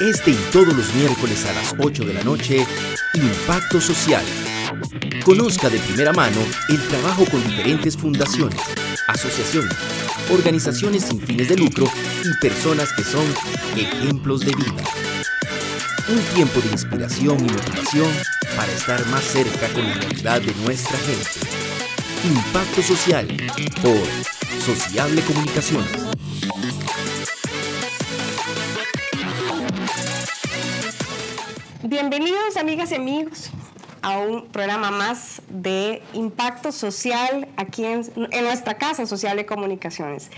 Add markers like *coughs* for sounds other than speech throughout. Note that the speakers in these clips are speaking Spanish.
Este y todos los miércoles a las 8 de la noche, Impacto Social. Conozca de primera mano el trabajo con diferentes fundaciones, asociaciones, organizaciones sin fines de lucro y personas que son ejemplos de vida. Un tiempo de inspiración y motivación para estar más cerca con la realidad de nuestra gente. Impacto Social por Sociable Comunicaciones. Bienvenidos amigas y amigos a un programa más de impacto social aquí en, nuestra casa social de comunicaciones.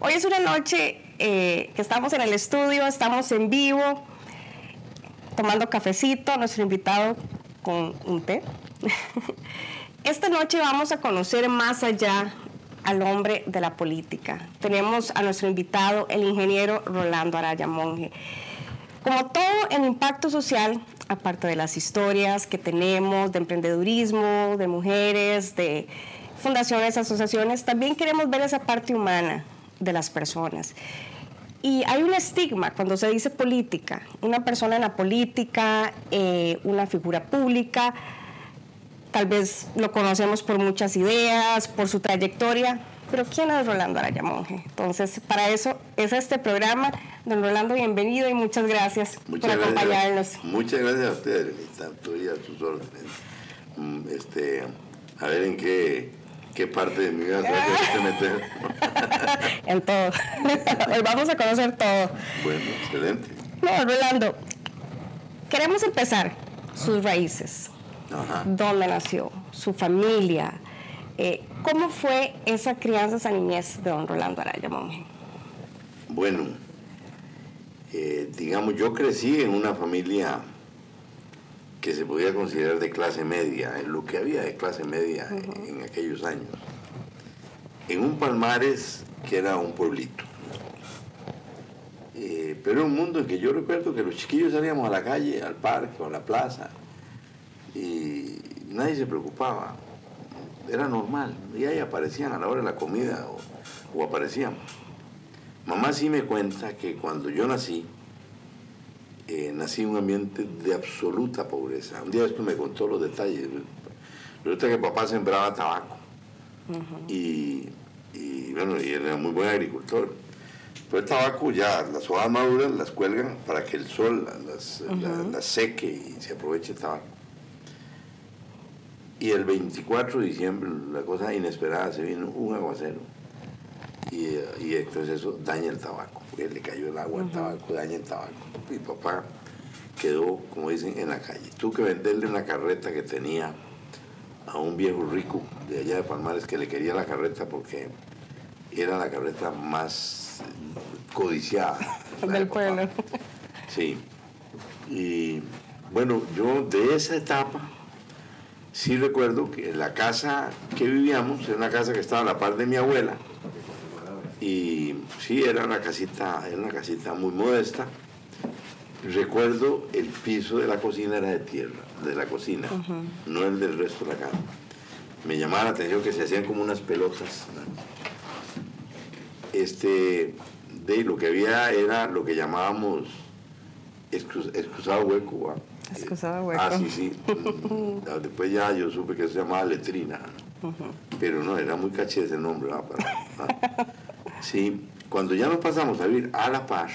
Hoy es una noche eh, que estamos en el estudio, estamos en vivo, tomando cafecito, nuestro invitado con un té. *laughs* Esta noche vamos a conocer más allá al hombre de la política. Tenemos a nuestro invitado, el ingeniero Rolando Araya Monge. Como todo el impacto social, aparte de las historias que tenemos de emprendedurismo, de mujeres, de fundaciones, asociaciones, también queremos ver esa parte humana de las personas. Y hay un estigma cuando se dice política, una persona en la política, eh, una figura pública, tal vez lo conocemos por muchas ideas, por su trayectoria, pero ¿quién es Rolando Araya Monge? Entonces, para eso es este programa. Don Rolando, bienvenido y muchas gracias por acompañarnos. Muchas gracias a ustedes, tanto y a sus órdenes. Mm, este, a ver en qué, qué parte de mi vida se meter. *laughs* en todo. Hoy *laughs* vamos a conocer todo. Bueno, excelente. No, Rolando, queremos empezar sus raíces. Ajá. ¿Dónde nació? Su familia. Eh, ¿Cómo fue esa crianza, esa niñez de don Rolando Araya Monge? Bueno, eh, digamos, yo crecí en una familia que se podía considerar de clase media, en lo que había de clase media en, aquellos años, en un Palmares que era un pueblito. Eh, pero era un mundo en que yo recuerdo que los chiquillos salíamos a la calle, al parque o a la plaza, y nadie se preocupaba era normal. Y ahí aparecían a la hora de la comida o, aparecíamos. Mamá sí me cuenta que cuando yo nací, eh, nací en un ambiente de absoluta pobreza. Un día después me contó los detalles. Resulta que papá sembraba tabaco. y, bueno, y era muy buen agricultor. Pero el tabaco ya, las hojas maduras las cuelgan para que el sol las seque y se aproveche el tabaco. Y el 24 de diciembre, la cosa inesperada, se vino un aguacero. Y, entonces eso daña el tabaco, porque le cayó el agua al tabaco, daña el tabaco. Mi papá quedó, como dicen, en la calle. Tuve que venderle una carreta que tenía a un viejo rico de allá de Palmares que le quería la carreta porque era la carreta más codiciada. *laughs* Del pueblo. Sí. Y bueno, yo de esa etapa sí recuerdo que la casa que vivíamos era una casa que estaba a la par de mi abuela y sí era una casita, era una casita muy modesta. Recuerdo el piso de la cocina era de tierra, de la cocina, no el del resto de la casa. Me llamaba la atención que se hacían como unas pelotas. Este, de lo que había era lo que llamábamos excusado hueco. Ah, sí, sí. Mm, ah, después ya yo supe que se llamaba letrina. Pero no, era muy caché ese nombre. Sí, cuando ya nos pasamos a vivir a La Paz,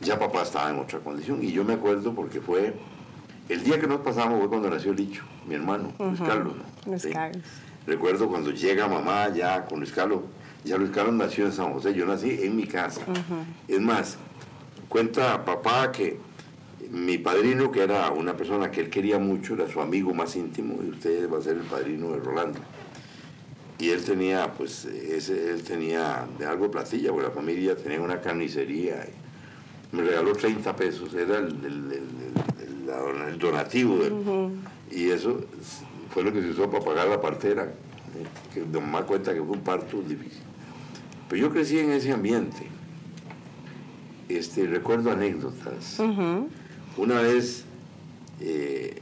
ya papá estaba en otra condición. Y yo me acuerdo porque fue el día que nos pasamos fue cuando nació Licho, mi hermano, Luis Carlos. Recuerdo cuando llega mamá ya con Luis Carlos. Ya Luis Carlos nació en San José, yo nací en mi casa. Es más, cuenta papá que mi padrino, que era una persona que él quería mucho, era su amigo más íntimo, y usted va a ser el padrino de Rolando. Y él tenía, pues, ese, él tenía de algo platilla, porque la familia tenía una carnicería. me regaló 30 pesos, era el, el, donativo. Y eso fue lo que se usó para pagar la partera, eh, que más cuenta que fue un parto difícil. Pero yo crecí en ese ambiente. Este, recuerdo anécdotas. Una vez eh,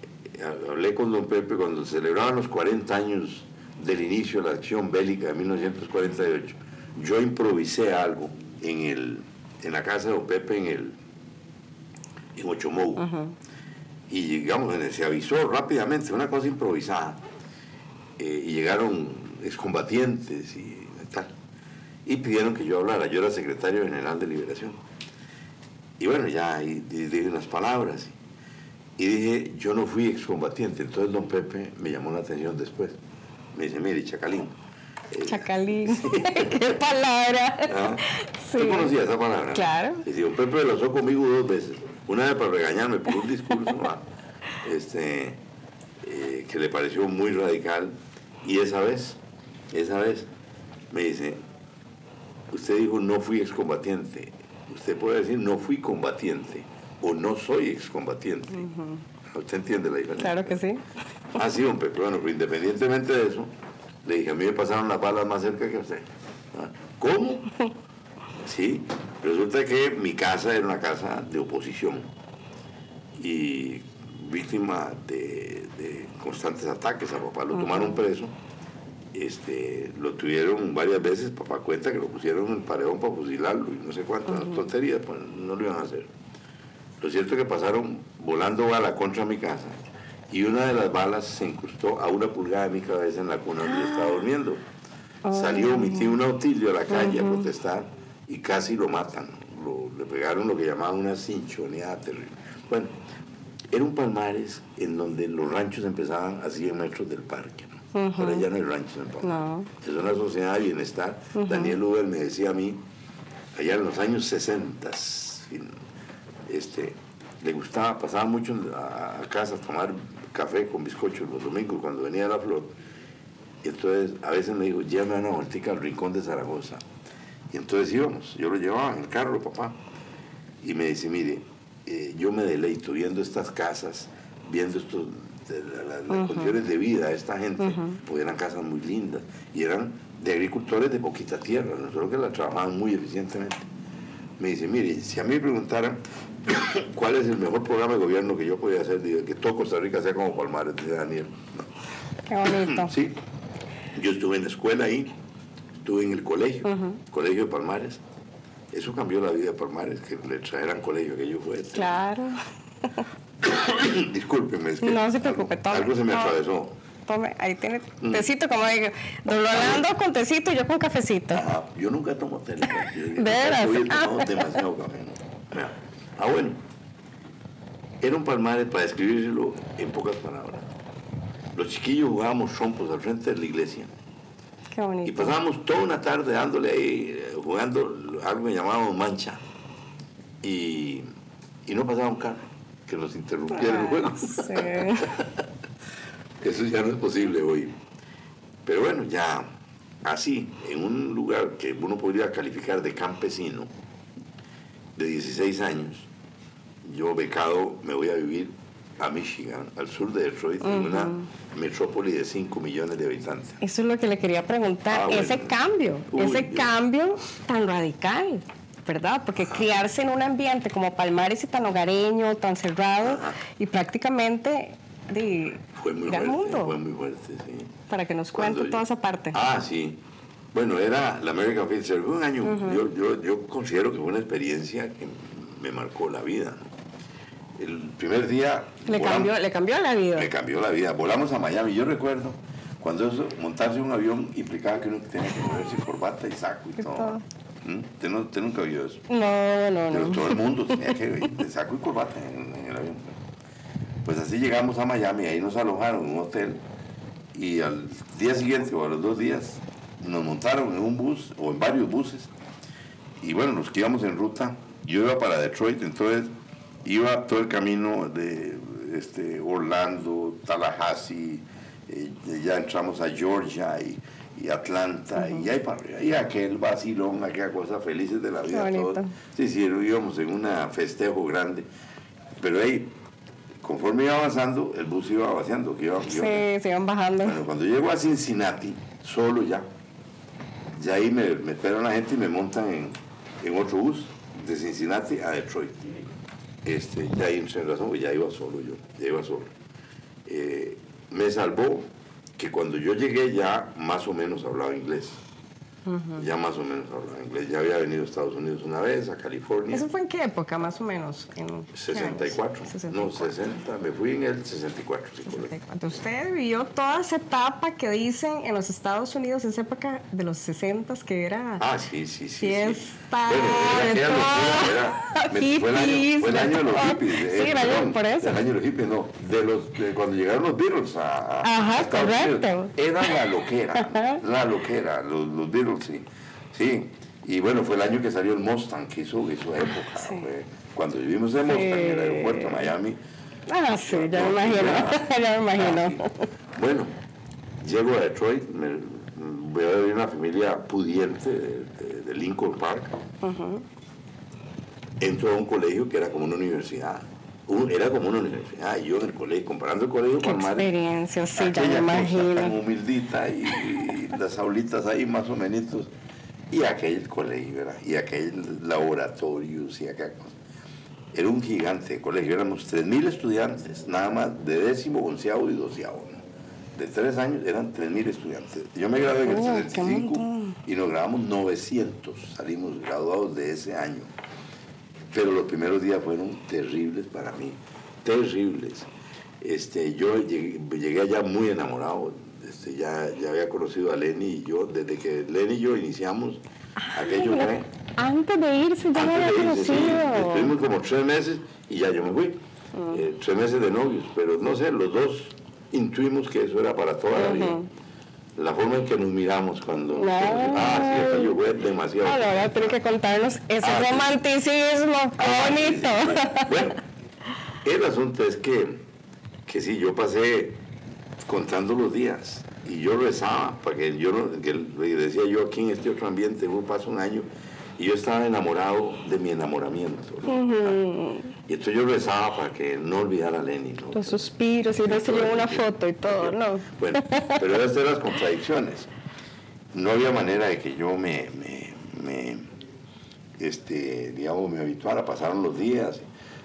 hablé con don Pepe cuando celebraban los 40 años del inicio de la acción bélica de 1948. Yo improvisé algo en, el, en la casa de don Pepe en, el, en Ochomou. Y llegamos, se avisó rápidamente, una cosa improvisada. Eh, y llegaron excombatientes y tal. Y pidieron que yo hablara. Yo era secretario general de Liberación. Y bueno, ya ahí dije unas palabras. Y dije, yo no fui excombatiente. Entonces don Pepe me llamó la atención después. Me dice, mire, Chacalín. Eh, Chacalín. *laughs* ¿Qué palabra? ¿Ah? Sí. conocía esa palabra? Claro. Y don Pepe lo usó conmigo dos veces. Una vez para regañarme por un discurso este, eh, que le pareció muy radical. Y esa vez, esa vez, me dice, usted dijo no fui excombatiente. Usted puede decir no fui combatiente o no soy excombatiente. ¿Usted entiende la diferencia? Claro que sí. Ah, sí, hombre, pero bueno, pero independientemente de eso, le dije, a mí me pasaron las balas más cerca que a usted. Ah, ¿Cómo? *laughs* Sí, resulta que mi casa era una casa de oposición y víctima de, constantes ataques a papá. Lo tomaron preso, este, lo tuvieron varias veces, papá cuenta que lo pusieron en el paredón para fusilarlo y no sé cuántas tonterías, pues no lo iban a hacer. Lo cierto es que pasaron volando bala contra mi casa y una de las balas se incrustó a una pulgada de mi cabeza en la cuna donde yo estaba durmiendo. Salió mi tío un auxilio a la calle a protestar y casi lo matan. le pegaron lo que llamaban una cinchoneada terrible. Bueno, era un palmares en donde los ranchos empezaban a 100 metros del parque. ¿No? Ahora ya no hay ranchos en el palmares. Es una sociedad de bienestar. Daniel Uber me decía a mí, allá en los años 60, este, le gustaba, pasaba mucho a, casa a tomar café con bizcocho los domingos cuando venía la flor. Y entonces a veces me dijo, llévame una vueltica al rincón de Zaragoza. Y entonces íbamos, yo lo llevaba en el carro, papá. Y me dice, mire, eh, yo me deleito viendo estas casas, viendo estos, las, condiciones de vida de esta gente, porque eran casas muy lindas y eran de agricultores de poquita tierra, nosotros que la trabajaban muy eficientemente. Me dice, mire, si a mí me preguntaran *coughs* cuál es el mejor programa de gobierno que yo podía hacer, que todo Costa Rica sea como Palmares, dice Daniel. Qué bonito. *coughs* Sí, yo estuve en la escuela ahí, estuve en el colegio, colegio de Palmares, eso cambió la vida de Palmares, que le trajeran colegio que yo fue. Claro. *laughs* *coughs* Discúlpeme, es que no se preocupe, tome, algo se me atravesó. Tome, ahí tiene mm. tecito, como digo, don Rolando con tecito y yo con cafecito. Ajá, yo nunca tomo té. *laughs* ¿De veras? Yo demasiado café. Ah, bueno. Era un palmares, para describírselo en pocas palabras. Los chiquillos jugábamos rompos al frente de la iglesia. Qué bonito. Y pasábamos toda una tarde dándole ahí, eh, jugando algo que llamábamos mancha. Y, y no pasaba un carro que nos interrumpiera el juego. *laughs* Eso ya no es posible hoy. Pero bueno, ya así, en un lugar que uno podría calificar de campesino, de 16 años, yo becado me voy a vivir a Michigan, al sur de Detroit, en una metrópoli de 5 millones de habitantes. Eso es lo que le quería preguntar, ah, ese cambio, ese cambio tan radical, ¿verdad? Porque criarse en un ambiente como Palmares y tan hogareño, tan cerrado, y prácticamente de fue muy fuerte, mundo. Fue muy fuerte, sí. Para que nos cuente toda esa parte. Ah, sí. Bueno, era la American Film Service. Un año, yo, yo, yo considero que fue una experiencia que me marcó la vida. El primer día... Le, cambió, le cambió la vida. Me cambió la vida. Volamos a Miami. Yo recuerdo cuando eso, montarse un avión implicaba que uno tenía que ponerse corbata y saco y todo. ¿Mm? ¿Usted, nunca vio eso? No, no, Pero todo el mundo *laughs* tenía que ir de saco y corbata en, el avión. Pues así llegamos a Miami, ahí nos alojaron en un hotel y al día siguiente o a los dos días nos montaron en un bus o en varios buses y bueno, nos quedamos en ruta. Yo iba para Detroit, entonces iba todo el camino de este, Orlando, Tallahassee, eh, ya entramos a Georgia y, Atlanta, y ahí para arriba, y aquel vacilón, aquella cosa felices de la vida. Todos. Sí, sí, íbamos en un festejo grande, pero ahí, conforme iba avanzando, el bus iba vaciando. Que iba, sí, se iban bajando. Bueno, cuando llego a Cincinnati, solo ya, ya ahí me, me esperan la gente y me montan en, en otro bus de Cincinnati a Detroit este, ya en razón, ya iba solo yo, ya iba solo. Eh, me salvó que cuando yo llegué ya más o menos hablaba inglés. Ya más o menos hablaba inglés. Ya había venido a Estados Unidos una vez, a California. ¿Eso fue en qué época, más o menos? ¿En 64. No, 60. Me fui en el 64. 64. Usted vivió toda esa etapa que dicen en los Estados Unidos, esa época de los 60 que era. Ah, sí, sí, sí. Fiesta. Bueno, era, *laughs* fue, el año, fue el año de los hippies. sí, el año, por eso. El año de los hippies, no. De los, de cuando llegaron los Beatles a. Ajá, correcto. Era la *laughs* loquera. la loquera, los, los Beatles sí. Sí, y bueno, fue el año que salió el Mustang, que hizo, hizo época. cuando vivimos en Mustang, en el aeropuerto de Miami. Ah, sí, ya me imagino, *laughs* ya me imagino. Bueno, llego a Detroit, me, voy a ver una familia pudiente de, Lincoln Park. Entro a un colegio que era como una universidad. Era como una universidad, y yo en el colegio, comparando el colegio con Qué experiencia, sí, ya me imagino. Tan humildita y, las aulitas ahí más o menos. Y aquel colegio, ¿verdad? Y aquel laboratorio, y aquella cosa. Era un gigante colegio, éramos 3.000 estudiantes, nada más de décimo, onceavo y doceavo. De tres años eran 3.000 estudiantes. Yo me gradué en el 75 y nos graduamos 900, salimos graduados de ese año. Pero los primeros días fueron terribles para mí, terribles. Este, yo llegué, llegué allá muy enamorado este, ya, ya había conocido a Lenny y yo, desde que Lenny y yo iniciamos, aquello fue... Antes de irse ya había conocido. Estuvimos como tres meses y ya yo me fui. Mm. Eh, tres meses de novios, pero no sé, los dos intuimos que eso era para toda la vida. La forma en que nos miramos cuando... Ah, sí, demasiado. Ahora tiene que contarnos ese ah, romanticismo, ah, bonito. bueno, el asunto es que, que sí, yo pasé contando los días. Y yo rezaba, porque yo que decía yo aquí en este otro ambiente, hubo paso un año, y yo estaba enamorado de mi enamoramiento. Y entonces yo rezaba para que no olvidara a Lenny. Los suspiros, y no se llevó una foto y todo, ¿no? Bueno, pero esas eran las contradicciones. No había manera de que yo me, me, este, digamos, me habituara, pasaron los días,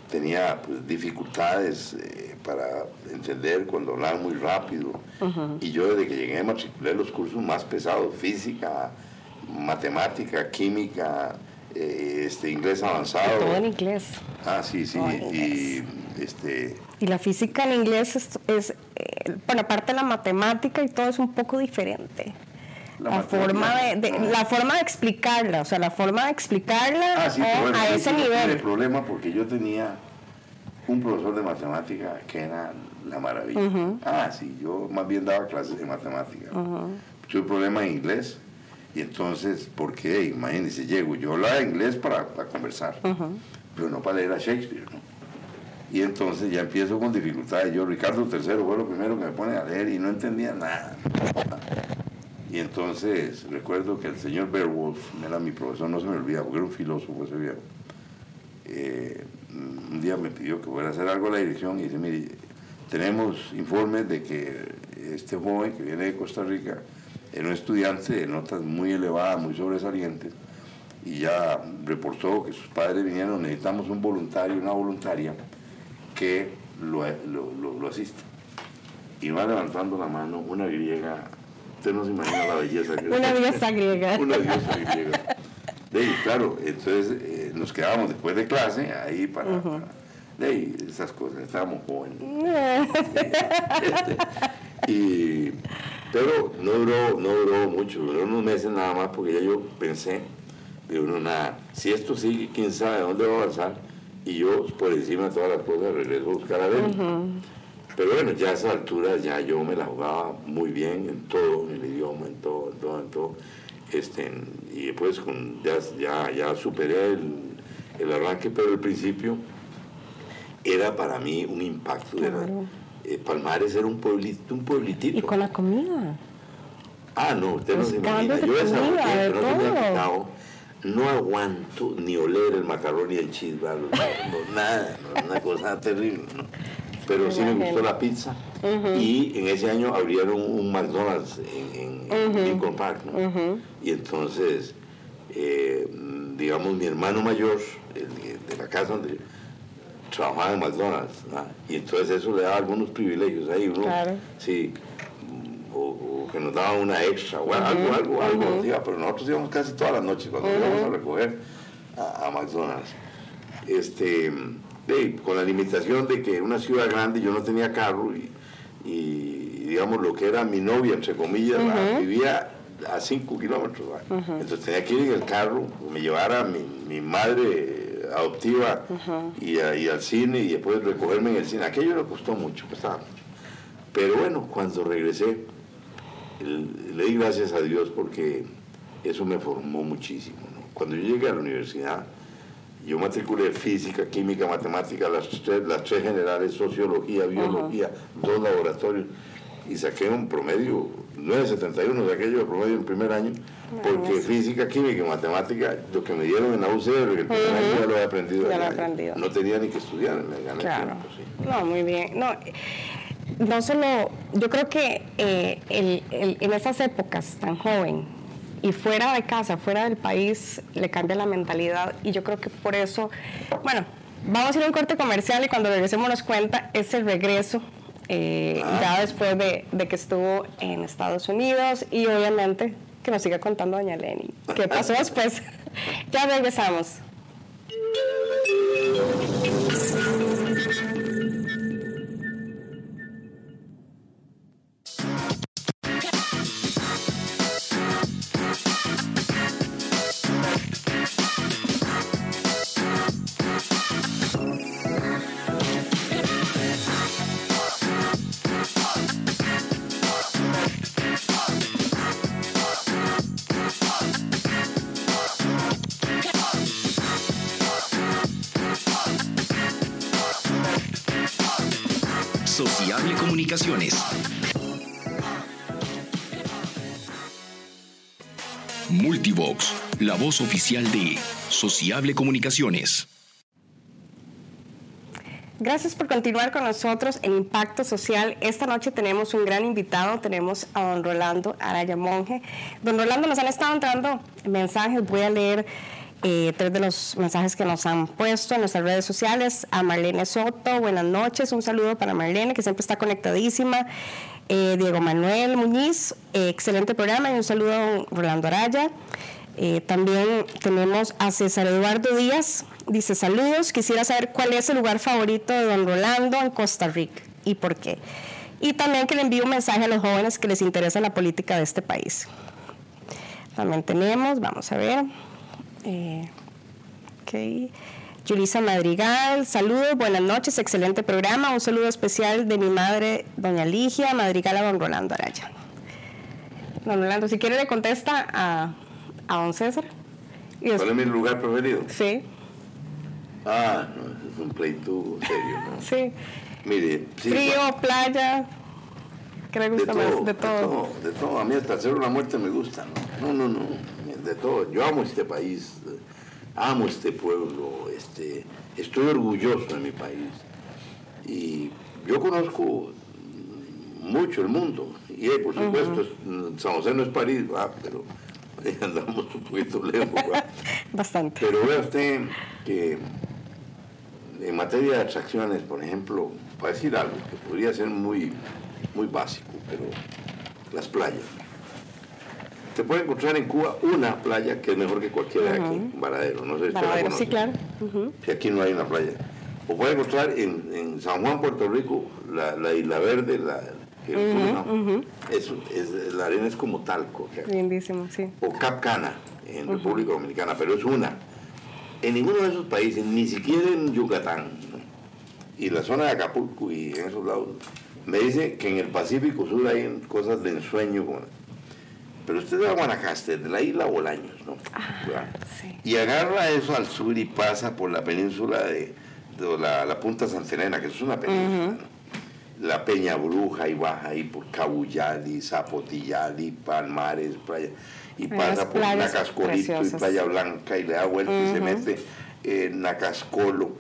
tenía pues, dificultades. Eh, para entender cuando hablaban muy rápido. Y yo desde que llegué matriculé los cursos más pesados, física, matemática, química, eh, este, inglés avanzado. Todo en inglés. Ah, sí, sí. Y, este... y la física en inglés es, es eh, bueno, aparte de la matemática y todo es un poco diferente. La, forma de, la forma de explicarla, o sea, la forma de explicarla ah, a ese nivel. El problema porque yo tenía un profesor de matemática que era la maravilla. Ah, sí, yo más bien daba clases de matemática. Tuve problema en inglés y entonces, ¿por qué? Imagínense, llego, yo hablaba inglés para, conversar, pero no para leer a Shakespeare, ¿no? Y entonces ya empiezo con dificultades. Yo, Ricardo III fue lo primero que me pone a leer y no entendía nada. Y entonces recuerdo que el señor Beowulf era mi profesor, no se me olvida, porque era un filósofo ese viejo. Eh, un día me pidió que fuera a hacer algo a la dirección y dice, mire, tenemos informes de que este joven que viene de Costa Rica era un estudiante de notas muy elevadas, muy sobresalientes, y ya reportó que sus padres vinieron, necesitamos un voluntario, una voluntaria que lo, lo, lo, asista. Y va levantando la mano una griega, usted no se imagina la belleza que *laughs* Una diosa griega. *laughs* Una diosa griega. claro, entonces eh, nos quedábamos después de clase ahí para, de esas cosas, estábamos jóvenes. *laughs* y, pero no duró, no duró mucho, duró unos meses nada más porque ya yo pensé, de uno nada, si esto sigue, quién sabe dónde va a avanzar, y yo por encima de todas las cosas regreso a buscar a ver. Pero bueno, ya a esa altura ya yo me la jugaba muy bien en todo, en el idioma, en todo, en todo, en todo. Este, y después con, ya, ya, ya superé el, el, arranque, pero al principio era para mí un impacto. Eh, Palmares era un pueblito, un pueblitito. ¿Y con la comida? Ah, no, usted no se imagina. Yo esa comida, no se me ha no aguanto ni oler el macarrón y el cheese, *laughs* nada, una cosa terrible. ¿no? pero sí me gustó la pizza. Y en ese año abrieron un McDonald's en, Lincoln Park. ¿no? Y entonces, eh, digamos, mi hermano mayor, de la casa donde trabajaba en McDonald's, y entonces eso le daba algunos privilegios ahí. Uno, sí, o, que nos daban una extra, o algo, algo, algo, pero nosotros íbamos casi todas las noches cuando íbamos a recoger a, McDonald's. Este, con la limitación de que en una ciudad grande yo no tenía carro y, digamos lo que era mi novia, entre comillas, vivía a 5 kilómetros. Entonces tenía que ir en el carro, me llevara mi, mi madre adoptiva y, al cine y después recogerme en el cine. Aquello me costó mucho, costaba mucho. Pero bueno, cuando regresé, le di gracias a Dios porque eso me formó muchísimo. Cuando yo llegué a la universidad, yo matriculé física, química, matemática, las tres, las tres generales, sociología, biología, dos laboratorios, y saqué un promedio 9.71 de aquello de promedio en primer año, porque física, química y matemática, lo que me dieron en la UCR, el primer año ya lo he aprendido. Ya lo he aprendido. No tenía ni que estudiar, me gané claro. No, muy bien. No, no solo, yo creo que eh, en esas épocas tan joven y fuera de casa, fuera del país, le cambia la mentalidad y yo creo que por eso, bueno, vamos a ir a un corte comercial y cuando regresemos nos cuenta ese regreso eh, ah. ya después de, de, que estuvo en Estados Unidos y obviamente que nos siga contando doña Lenny. ¿Qué pasó después? *laughs* ya regresamos. Voz oficial de Sociable Comunicaciones. Gracias por continuar con nosotros en Impacto Social. Esta noche tenemos un gran invitado, tenemos a don Rolando Araya Monje. Don Rolando, nos han estado entrando mensajes, voy a leer eh, tres de los mensajes que nos han puesto en nuestras redes sociales. A Marlene Soto, buenas noches, un saludo para Marlene, que siempre está conectadísima. Eh, Diego Manuel Muñiz, eh, excelente programa y un saludo a Rolando Araya. También tenemos a César Eduardo Díaz, dice saludos, quisiera saber cuál es el lugar favorito de don Rolando en Costa Rica y por qué. Y también que le envíe un mensaje a los jóvenes que les interesa la política de este país. También tenemos, vamos a ver. Eh, okay. Madrigal, saludos, buenas noches, excelente programa. Un saludo especial de mi madre, doña Ligia Madrigal, a don Rolando Araya. Don Rolando, si quiere le contesta a, a don César. ¿Cuál es mi lugar preferido? Sí. Ah, no, es un pleito serio, ¿no? sí. Mire, Frío, playa. ¿Qué le gusta más? De todo. De todo, A mí hasta hacer una muerte me gusta, ¿no? No, no, no de todo. Yo amo este país, amo este pueblo, este, estoy orgulloso de mi país. Y yo conozco mucho el mundo. Y eh, por supuesto, San José no es París, pero *laughs* andamos un poquito lejos. *laughs* Bastante. Pero vea usted que en materia de atracciones, por ejemplo, para decir algo que podría ser muy, muy básico, pero las playas. Se puede encontrar en Cuba una playa que es mejor que cualquiera de aquí, Varadero. No sé si Varadero, sí, claro. Si aquí no hay una playa. O puede encontrar en, San Juan, Puerto Rico, la, Isla Verde, la, es, la arena es como talco. Lindísimo, sí. O Cap Cana, en República Dominicana, pero es una. En ninguno de esos países, ni siquiera en Yucatán, y la zona de Acapulco y en esos lados, me dicen que en el Pacífico Sur hay cosas de ensueño. Pero usted va a Guanacaste, de la isla Bolaños, ¿no? Ah, y agarra eso al sur y pasa por la península de, la, Punta Santelena, que es una península, La Peña Bruja y baja ahí por Cabuyali, Zapotillali, Palmares, playa. Y pasa por Nacascolito y Playa Blanca y le da vuelta y se mete en Nacascolo.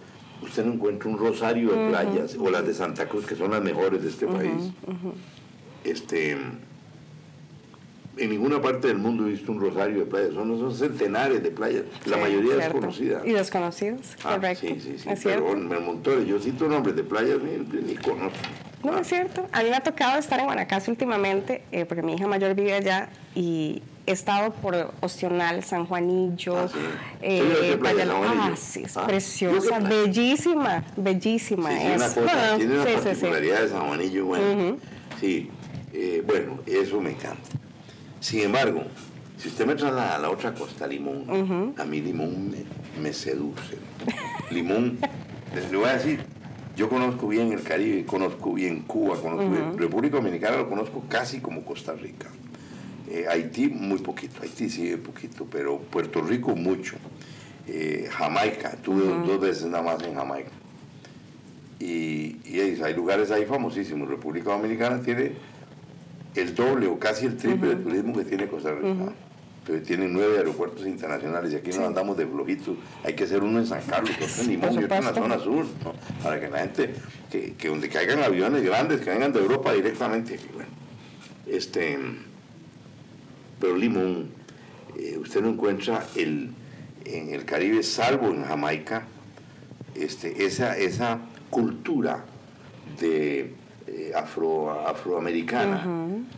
Usted no encuentra un rosario de playas, o las de Santa Cruz, que son las mejores de este país. Este en ninguna parte del mundo he visto un rosario de playas, son, son centenares de playas, la mayoría desconocidas. Y desconocidas, ah, correcto. Sí, sí, sí, pero me montó, yo cito nombres de playas ni, ni conozco. No, es cierto. A mí me ha tocado estar en Guanacaste últimamente, eh, porque mi hija mayor vive allá y he estado por Ostional, San Juanillo, Ah, sí. eh, playa, ah, sí, es Ah, preciosa, bellísima, bellísima. Sí, tiene una, es. cosa, Bueno, tiene una particularidad de San Juanillo, bueno. Sí, eh, bueno, eso me encanta. Sin embargo, si usted me traslada a la otra costa, Limón, a mí Limón me, me seduce. Limón, les le voy a decir, yo conozco bien el Caribe, conozco bien Cuba, conozco bien República Dominicana, lo conozco casi como Costa Rica. Eh, Haití muy poquito, Haití sí poquito, pero Puerto Rico mucho. Eh, Jamaica, tuve dos veces nada más en Jamaica. Y, y hay lugares ahí famosísimos. República Dominicana tiene el doble o casi el triple de turismo que tiene Costa Rica. Pero tiene nueve aeropuertos internacionales y aquí nos andamos de flojitos. Hay que hacer uno en San Carlos, otro en Limón y otro en la zona sur, ¿no? para que la gente, que, que donde caigan aviones grandes, que vengan de Europa directamente. Bueno, este, pero Limón, eh, usted no encuentra el, en el Caribe, salvo en Jamaica, este, esa, esa cultura de eh, afro, afroamericana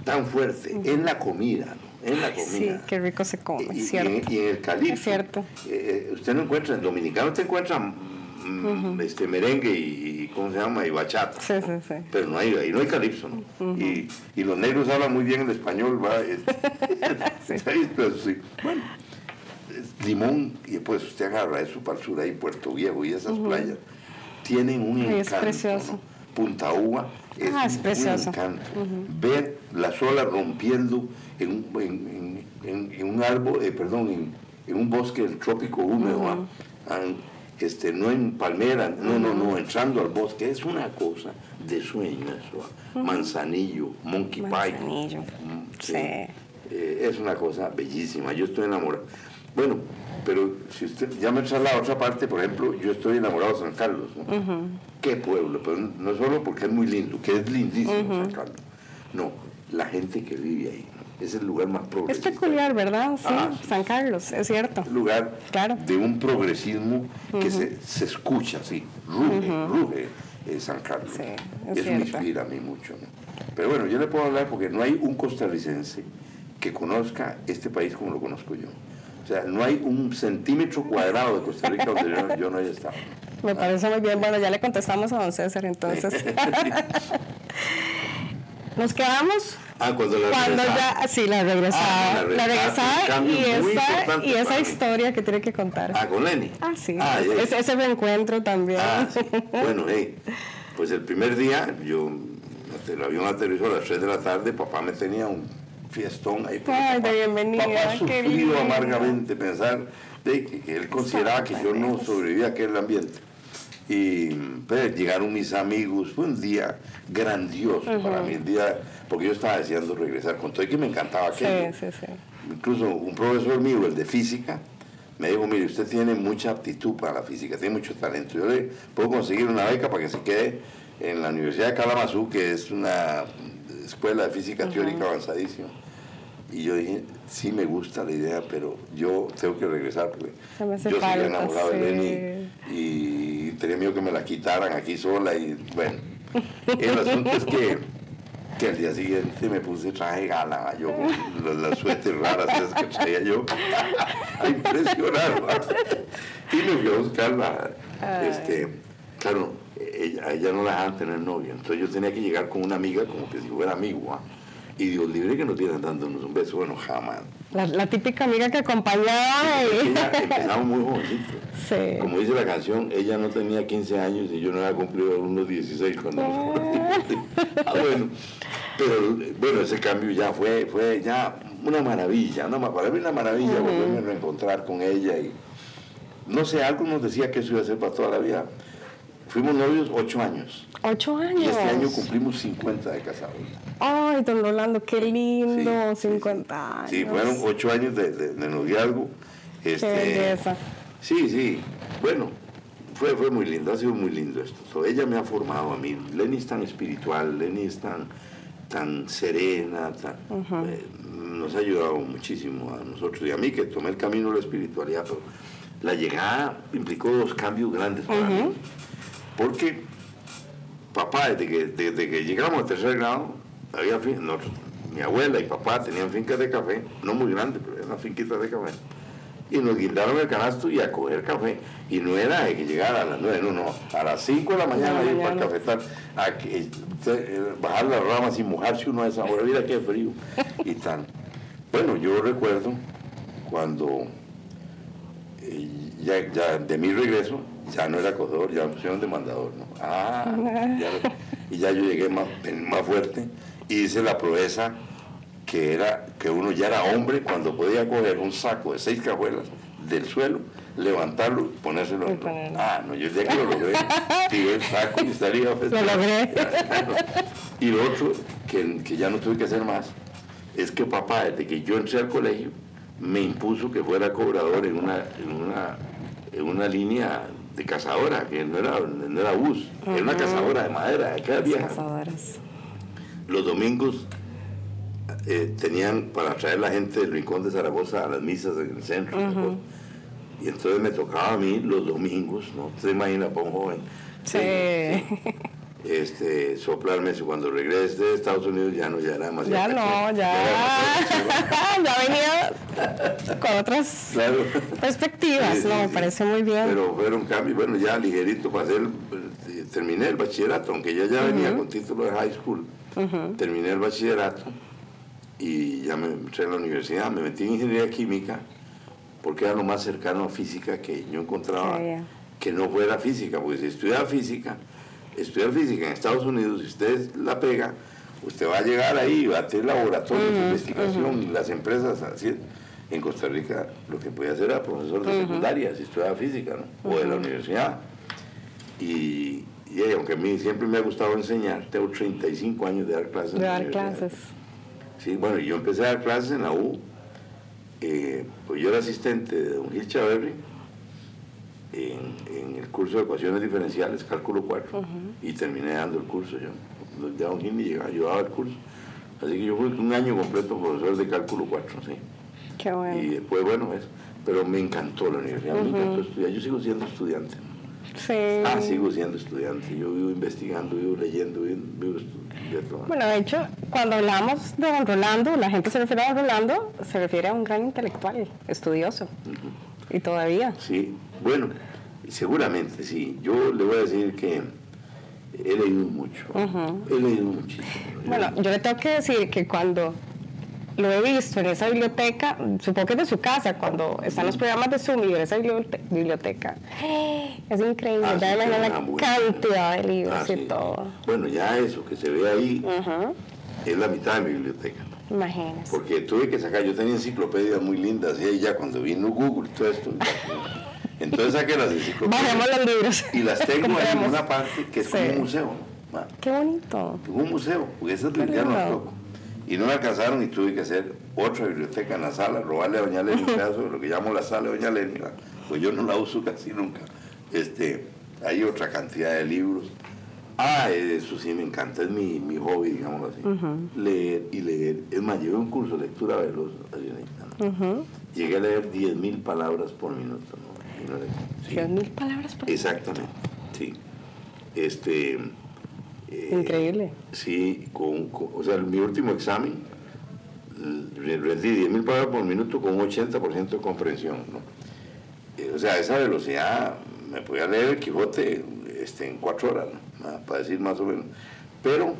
tan fuerte en la comida, ¿no? en la Sí, comida. qué rico se come, Y, es y en, cierto. y en el calipso, Es cierto. eh, usted no encuentra, en dominicano te encuentra mm, este, merengue y, y, ¿cómo se llama? Y bachata. Sí, sí, sí. Pero no hay, ahí no hay calipso, ¿no? y, y los negros hablan muy bien el español, ¿va? *laughs* *laughs* Sí, pero sí. Bueno, Limón, y pues usted agarra eso para el sur, ahí Puerto Viejo y esas playas, tienen un Ay, es encanto. precioso. ¿no? Punta Uva es, Ah, es un precioso. Ver las olas rompiendo en, un- en- en- en- en un árbol, eh, perdón, en, un bosque del trópico húmedo, ¿va? Ah, este, no en palmera, no, no, no, entrando al bosque, es una cosa de sueño eso. Manzanillo, Monkey Pie. Manzanillo, Mm, sí. Eh, es una cosa bellísima, yo estoy enamorado. Bueno, pero si usted ya me traslada a otra parte, por ejemplo, yo estoy enamorado de San Carlos. ¿no? Qué pueblo, pero no solo porque es muy lindo, que es lindísimo San Carlos. No, la gente que vive ahí. ¿no? Es el lugar más Es progresista. peculiar, ¿verdad? Sí, Ah, sí. San Carlos, es cierto. Es lugar Claro. de un progresismo que se, se escucha así, ruge, ruge eh, San Carlos. Sí, es Eso me inspira a mí mucho. ¿no? Pero bueno, yo le puedo hablar porque no hay un costarricense que conozca este país como lo conozco yo. O sea, no hay un centímetro cuadrado de Costa Rica donde yo, yo no haya estado. Me parece muy bien. Bueno, ya le contestamos a don César entonces. *laughs* Nos quedamos Ah, cuando la cuando regresaba. ya, sí, la regresada, Ah, la un cambio y esa, y esa historia que tiene que contar. Ah, con Lenny. Ah, sí, Ah, es- ya. ese, ese reencuentro también. Ah, sí. *laughs* Bueno, hey, pues el primer día, yo, el avión aterrizó a las 3 de la tarde, papá me tenía un fiestón ahí. Ay, papá- bienvenida, Papá lindo. amargamente pensar de que, que él consideraba que yo no sobrevivía a aquel ambiente. Y pues, llegaron mis amigos, fue un día grandioso para mí, el día, porque yo estaba deseando regresar, con todo y que me encantaba Sí, aquello sí, sí. incluso un profesor mío, el de física, me dijo, mire, usted tiene mucha aptitud para la física, tiene mucho talento. Yo le puedo conseguir una beca para que se quede en la Universidad de Kalamazoo, que es una escuela de física teórica avanzadísima. Y yo dije, sí me gusta la idea, pero yo tengo que regresar porque yo seguía falta, enamorado sí. de Lenny y tenía miedo que me la quitaran aquí sola y bueno, el asunto es que que al día siguiente me puse traje gala, yo con las, suéteres raras que traía yo, *laughs* a impresionar. ¿va? Y me fui a buscarla. Este, claro, ella, ella no la dejaban tener novio, entonces yo tenía que llegar con una amiga como que si fuera amigo. ¿va? Y Dios libre que nos vieran dándonos un beso, bueno, jamás. La, la típica amiga que acompañaba y... Ella empezamos muy jovencitos. *laughs* Sí. Como dice la canción, ella no tenía 15 años y yo no había cumplido unos 16 cuando. *laughs* Ah, bueno. Pero bueno, ese cambio ya fue, fue ya una maravilla, una, para mí una maravilla volverme a reencontrar con ella y no sé, algo nos decía que eso iba a ser para toda la vida. Fuimos novios ocho años Ocho y años. este año cumplimos 50 de casados. Ay, don Rolando, qué lindo, Sí, sí, 50 años. Sí, fueron ocho años de, de- de noviazgo. Este, belleza. Sí, sí. Bueno, fue, fue muy lindo, ha sido muy lindo esto. So, ella me ha formado a mí. Lenny es tan espiritual, Lenny es tan, tan serena, tan- eh, nos ha ayudado muchísimo a nosotros y a mí que tomé el camino de la espiritualidad. Pero la llegada implicó dos cambios grandes para mí. Porque papá, desde que, desde que llegamos a tercer grado, había mi abuela y papá tenían fincas de café, no muy grandes, pero eran finquitas de café. Y nos guindaron el canasto y a coger café. Y no era que llegara a las nueve, no, no, a las cinco de la mañana ir para el cafetal, a que, eh, bajar las ramas y mojarse uno a esa hora, mira qué frío. Y tal. Bueno, yo recuerdo cuando eh, ya, ya de mi regreso, ya no era acogedor, ya me pusieron demandador, ¿no? Ah, y ya yo llegué más, más fuerte y hice la proeza que era que uno ya era hombre cuando podía coger un saco de seis cajuelas del suelo, levantarlo y ponérselo en Ah, no, yo día que lo logré, tiré el saco y estaría Lo logré. Y lo otro, que, que ya no tuve que hacer más, es que papá, desde que yo entré al colegio, me impuso que fuera cobrador en una, en una, en una línea de cazadora, que no era, no era bus, era una cazadora de madera, que vieja. Los domingos eh, tenían para traer la gente del rincón de Zaragoza a las misas en el centro. Y entonces me tocaba a mí los domingos, ¿no? Se imagina para un joven. sí *laughs* este, soplarme eso. Cuando regrese de Estados Unidos ya no, ya era demasiado. Ya no, ya. Ya, *laughs* venía con otras perspectivas, no, me parece muy bien. Pero fueron cambios, bueno, ya ligerito para hacer, eh, terminé el bachillerato, aunque ya ya venía con título de high school. Terminé el bachillerato y ya me entré a la universidad, me metí en ingeniería química porque era lo más cercano a física que yo encontraba que no fuera física, porque si estudiaba física estudiar física en Estados Unidos, si usted la pega, usted va a llegar ahí, va a tener laboratorios de investigación y las empresas así. En Costa Rica lo que podía hacer era profesor de secundaria, si estudiaba física, ¿no? O de la universidad. Y, aunque a mí siempre me ha gustado enseñar, tengo 35 años de dar clases. De dar clases. Sí, bueno, yo empecé a dar clases en la U. Eh, pues yo era asistente de don Gil Chaverri en, el curso de ecuaciones diferenciales, cálculo 4, y terminé dando el curso yo. Ya un Gini llegaba, yo daba el curso. Así que yo fui un año completo profesor de cálculo 4, sí. Qué bueno. Y después, bueno, eso. Pero me encantó la universidad, me encantó estudiar. Yo sigo siendo estudiante. Sí. Ah, sigo siendo estudiante. Yo vivo investigando, vivo leyendo, vivo, estudiando. Bueno, de hecho, cuando hablamos de don Rolando, la gente se refiere a don Rolando, se refiere a un gran intelectual, estudioso. Y todavía. Sí, bueno, seguramente sí. Yo le voy a decir que he leído mucho. He leído muchísimo. Bueno, yo le tengo que decir que cuando lo he visto en esa biblioteca, supongo que es de su casa, cuando están los programas de Zoom y en esa biblioteca. *gasps* Es increíble, ah, ya la cantidad de libros ah, y todo. Bueno, ya eso que se ve ahí es la mitad de mi biblioteca. Imagínese. Porque tuve que sacar, yo tenía enciclopedias muy lindas y ya cuando vino Google todo esto. entonces saqué las enciclopedias. los libros. Y las tengo en una parte que es como un museo. Qué bonito. Un museo, porque esas ya no toco. Y no me alcanzaron y tuve que hacer otra biblioteca en la sala, robarle a Doña Leni un pedazo de lo que llamo la sala de Doña Leni, pues yo no la uso casi nunca. Este, hay otra cantidad de libros Ah, eso sí me encanta, es mi, mi hobby, digámoslo así. Leer y leer. Es más, llevé un curso de lectura veloz, Llegué a leer 10.000 palabras por minuto. ¿no? ¿10.000 palabras por minuto? Exactamente, sí. Este, eh, Increíble. Sí, con, o sea, mi último examen, rendí 10.000 palabras por minuto con un 80% de comprensión. ¿no? Eh, o sea, esa velocidad, me podía leer el Quijote este, en cuatro horas. ¿no? Para decir más o menos. Pero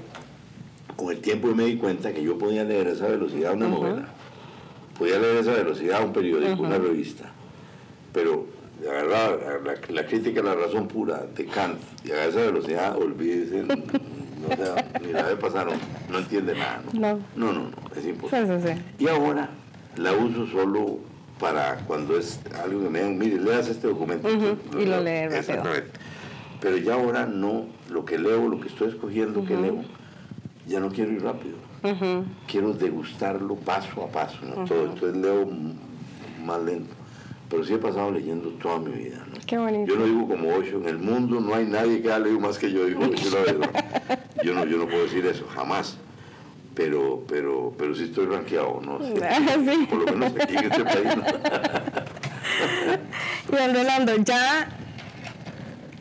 con el tiempo me di cuenta que yo podía leer a esa velocidad una novela, podía leer a esa velocidad un periódico, una revista, pero agarrar la, la, crítica a la razón pura de Kant y a esa velocidad, olvídese, no, ni la vez pasaron, no entiende nada. ¿no? No, no, es imposible. Y ahora la uso solo para cuando es algo que me digan, mire, leas este documento. y lo lees Pero ya ahora no lo que leo, lo que estoy escogiendo que leo, ya no quiero ir rápido. Quiero degustarlo paso a paso, ¿no? Todo, entonces leo más lento. Pero sí he pasado leyendo toda mi vida. ¿no? Yo no digo como ocho, en el mundo no hay nadie que haya leído más que yo, digo, *laughs* yo, no, yo no puedo decir eso, jamás. Pero, pero, pero sí estoy rankeado, ¿no? *laughs* Por lo menos aquí en este país. *laughs* y Rolando, ya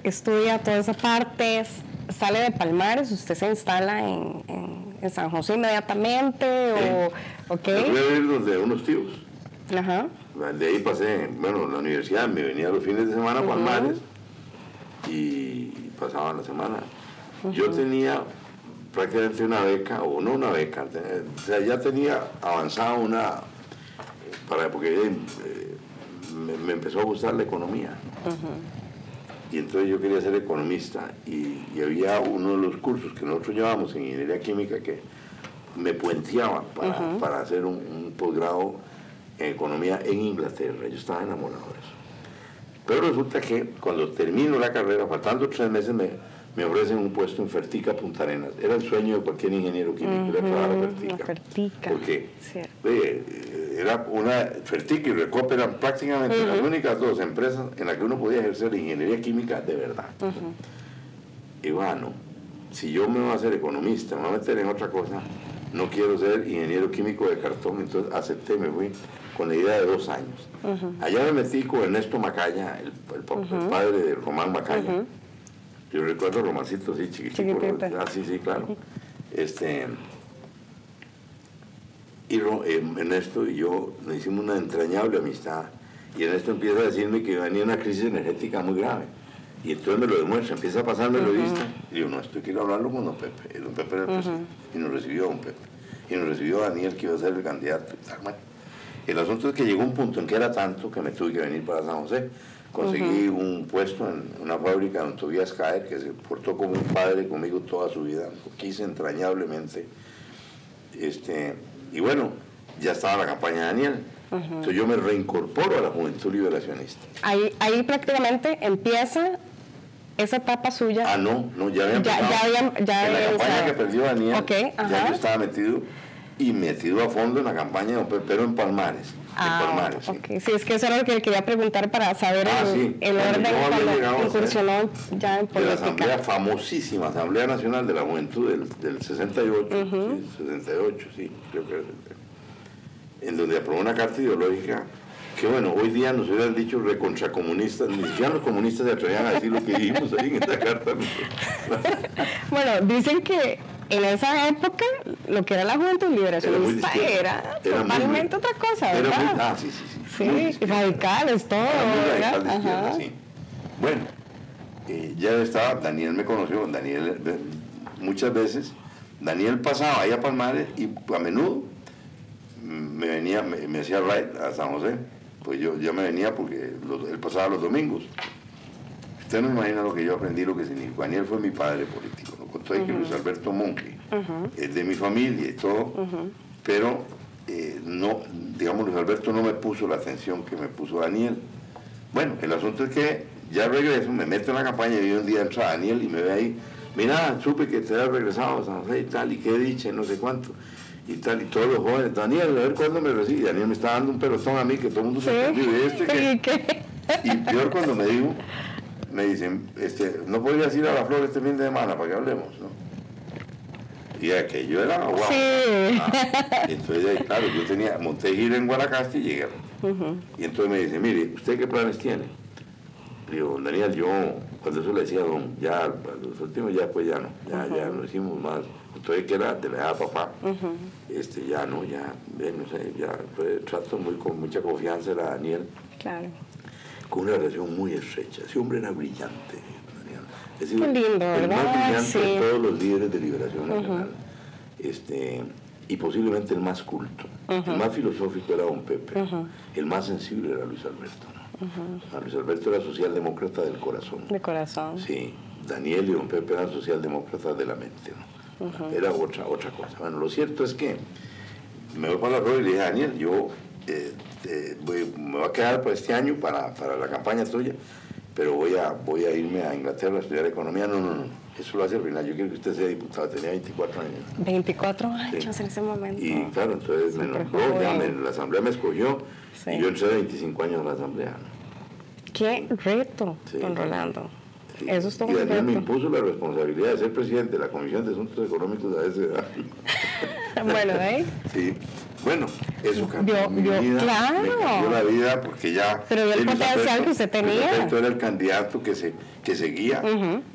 estudia todas esas partes, sale de Palmares, usted se instala en, San José inmediatamente o, qué? Voy a ir donde unos tíos. Ajá. De ahí pasé, bueno, la universidad me venía los fines de semana a Palmares y pasaba la semana. Yo tenía prácticamente una beca, o no una beca, o sea, ya tenía avanzada una, para, porque eh, me, empezó a gustar la economía. Y entonces yo quería ser economista y, había uno de los cursos que nosotros llevamos en ingeniería química que me puenteaba para, hacer un, posgrado en economía en Inglaterra. Yo estaba enamorado de eso. Pero resulta que cuando termino la carrera, faltando tres meses, me, me ofrecen un puesto en Fertica Punta Arenas. Era el sueño de cualquier ingeniero químico, uh -huh, Fertica. Porque era una Fertica y Recop eran prácticamente las únicas dos empresas en las que uno podía ejercer ingeniería química de verdad. Y bueno, si yo me voy a hacer economista, me voy a meter en otra cosa, no quiero ser ingeniero químico de cartón, entonces acepté, me fui con la idea de dos años. Allá me metí con Ernesto Macaya, el, padre de Román Macaya. Yo recuerdo Romancito, sí, chiquitito. Ah, sí, sí, claro. Este, y Ernesto y yo nos hicimos una entrañable amistad. Y Ernesto empieza a decirme que venía una crisis energética muy grave. Y entonces me lo demuestra, empieza a pasarme lo vista. Y yo, no, esto quiero hablarlo con don Pepe. Y don Pepe era el presidente. Y nos recibió don Pepe. Y nos recibió Daniel, que iba a ser el candidato. El asunto es que llegó un punto en que era tanto que me tuve que venir para San José. Conseguí un puesto en una fábrica donde Tobías Caer, que se portó como un padre conmigo toda su vida. Lo quise entrañablemente. Este, y bueno, ya estaba la campaña de Daniel. Entonces yo me reincorporo a la Juventud Liberacionista. Ahí, ahí prácticamente empieza esa etapa suya. Ah, no, no, ya había empezado. Ya, ya, en la campaña que perdió Daniel, ya yo estaba metido y metido a fondo en la campaña de pero en Palmares. Ah, sí. sí. es que eso era lo que quería preguntar para saber ah, el, el orden cuando incursionó ya en política. De la asamblea famosísima, Asamblea Nacional de la Juventud del, del 68, sí, 68, sí, creo que en donde aprobó una carta ideológica que bueno, hoy día nos hubieran dicho recontracomunistas, ni siquiera los comunistas se atrevían a decir lo que dijimos ahí en esta carta. *laughs* bueno, dicen que en esa época lo que era la Juventud Liberacionista era, era, totalmente otra cosa, ¿verdad? ah, sí, sí, sí. Sí, radicales, todo. Radical sí. Bueno, eh, ya estaba, Daniel me conoció, Daniel eh, muchas veces, Daniel pasaba ahí a Palmares y a menudo me venía, me, hacía ride a San José, pues yo ya me venía porque él pasaba los domingos. Usted no imagina lo que yo aprendí, lo que significa. Daniel fue mi padre político, lo contó que Luis Alberto Monge, es de mi familia y todo, pero eh, no, digamos, Luis Alberto no me puso la atención que me puso Daniel. Bueno, el asunto es que ya regreso, me meto en la campaña y un día entra Daniel y me ve ahí, mira, supe que te has regresado a San José y tal, y qué dicha, no sé cuánto y tal, y todos los jóvenes, Daniel, a ver cuándo me recibe. Daniel me está dando un pelotón a mí, que todo el mundo se perdió. Este *laughs* que... Y peor cuando me dijo, me dicen, este, no podrías ir a la flor este fin de semana para que hablemos, ¿no? Y aquello era guau. Sí. Ah, entonces, claro, yo tenía, monté gira en Guanacaste y llegué. Y entonces me dice, mire, ¿usted qué planes tiene? Le digo, Daniel, yo, cuando eso le decía a don, ya, los últimos ya, pues ya no, ya, ya no hicimos más entonces que era de la edad papá, este, ya no, ya, no sé, ya pues, trato muy, con mucha confianza era Daniel. Claro. Con una relación muy estrecha. Ese hombre era brillante, Daniel. Es decir, lindo, el ¿verdad? más brillante de todos los líderes de liberación nacional. Este, y posiblemente el más culto. El más filosófico era don Pepe. El más sensible era Luis Alberto. ¿no? Luis Alberto era socialdemócrata del corazón. De corazón. Sí. Daniel y don Pepe eran socialdemócratas de la mente. ¿no? era otra, otra cosa. Bueno, lo cierto es que me voy para la rueda y le dije, Daniel, yo eh, me voy a quedar por este año para, para, la campaña tuya, pero voy a, voy a irme a Inglaterra a estudiar economía. No, no, no, eso lo hace al final. Yo quiero que usted sea diputado, tenía 24 años. 24 años en ese momento. Y claro, entonces me nombró, la asamblea me escogió y yo entré 25 años en la asamblea. Qué reto, don Rolando. Eso es todo Y Daniel me impuso la responsabilidad de ser presidente de la Comisión de Asuntos Económicos de esa edad. *laughs* bueno, ¿eh? Sí. Bueno, eso cambió mi vida. Claro. Me cambió la vida porque ya... Pero el potencial que usted tenía. Yo era el candidato que, se, que seguía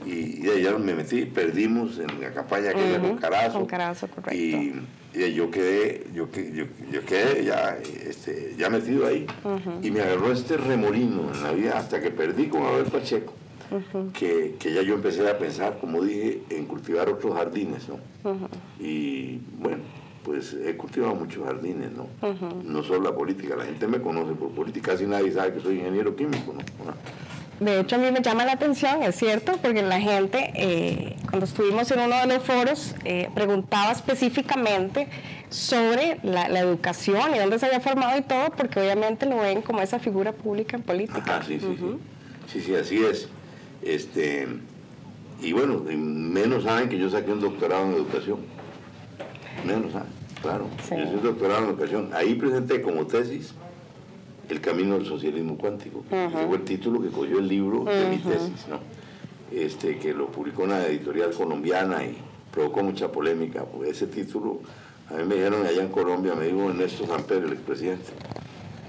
y, de allá me metí, perdimos en la campaña que uh con Carazo. Con Carazo, correcto. Y, yo quedé, yo, yo, yo quedé ya, este, ya metido ahí y me agarró este remolino en la vida hasta que perdí con Abel Pacheco. que, que, ya yo empecé a pensar, como dije, en cultivar otros jardines, ¿no? Y bueno, pues he cultivado muchos jardines, ¿no? No solo la política, la gente me conoce por política, casi nadie sabe que soy ingeniero químico, ¿no? De hecho, a mí me llama la atención, es cierto, porque la gente, eh, cuando estuvimos en uno de los foros, eh, preguntaba específicamente sobre la, educación y dónde se había formado y todo, porque obviamente lo ven como esa figura pública en política. sí, sí, sí. Sí, sí, así es. Este, y bueno, menos saben que yo saqué un doctorado en educación. Menos saben, claro. Yo soy doctorado en educación. Ahí presenté como tesis el camino del socialismo cuántico. Ese fue el título que cogió el libro de mi tesis, ¿no? Este, que lo publicó una editorial colombiana y provocó mucha polémica. Pues ese título, a mí me dijeron allá en Colombia, me dijo Ernesto Samper, el expresidente,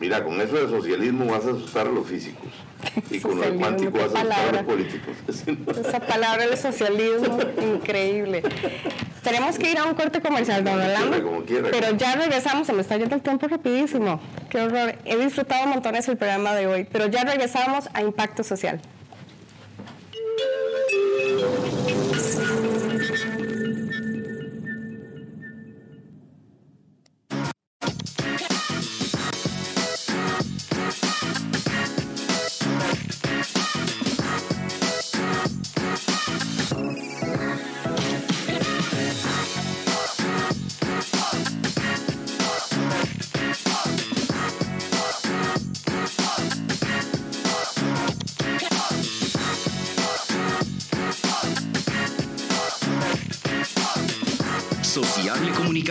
mira, con eso del socialismo vas a asustar a los físicos *laughs* y con los políticos. *laughs* Esa palabra del socialismo, *laughs* increíble. Tenemos que ir a un corte comercial, don Orlando. Pero ya regresamos, se me está yendo el tiempo rapidísimo. Qué horror. He disfrutado montones el programa de hoy, pero ya regresamos a Impacto Social.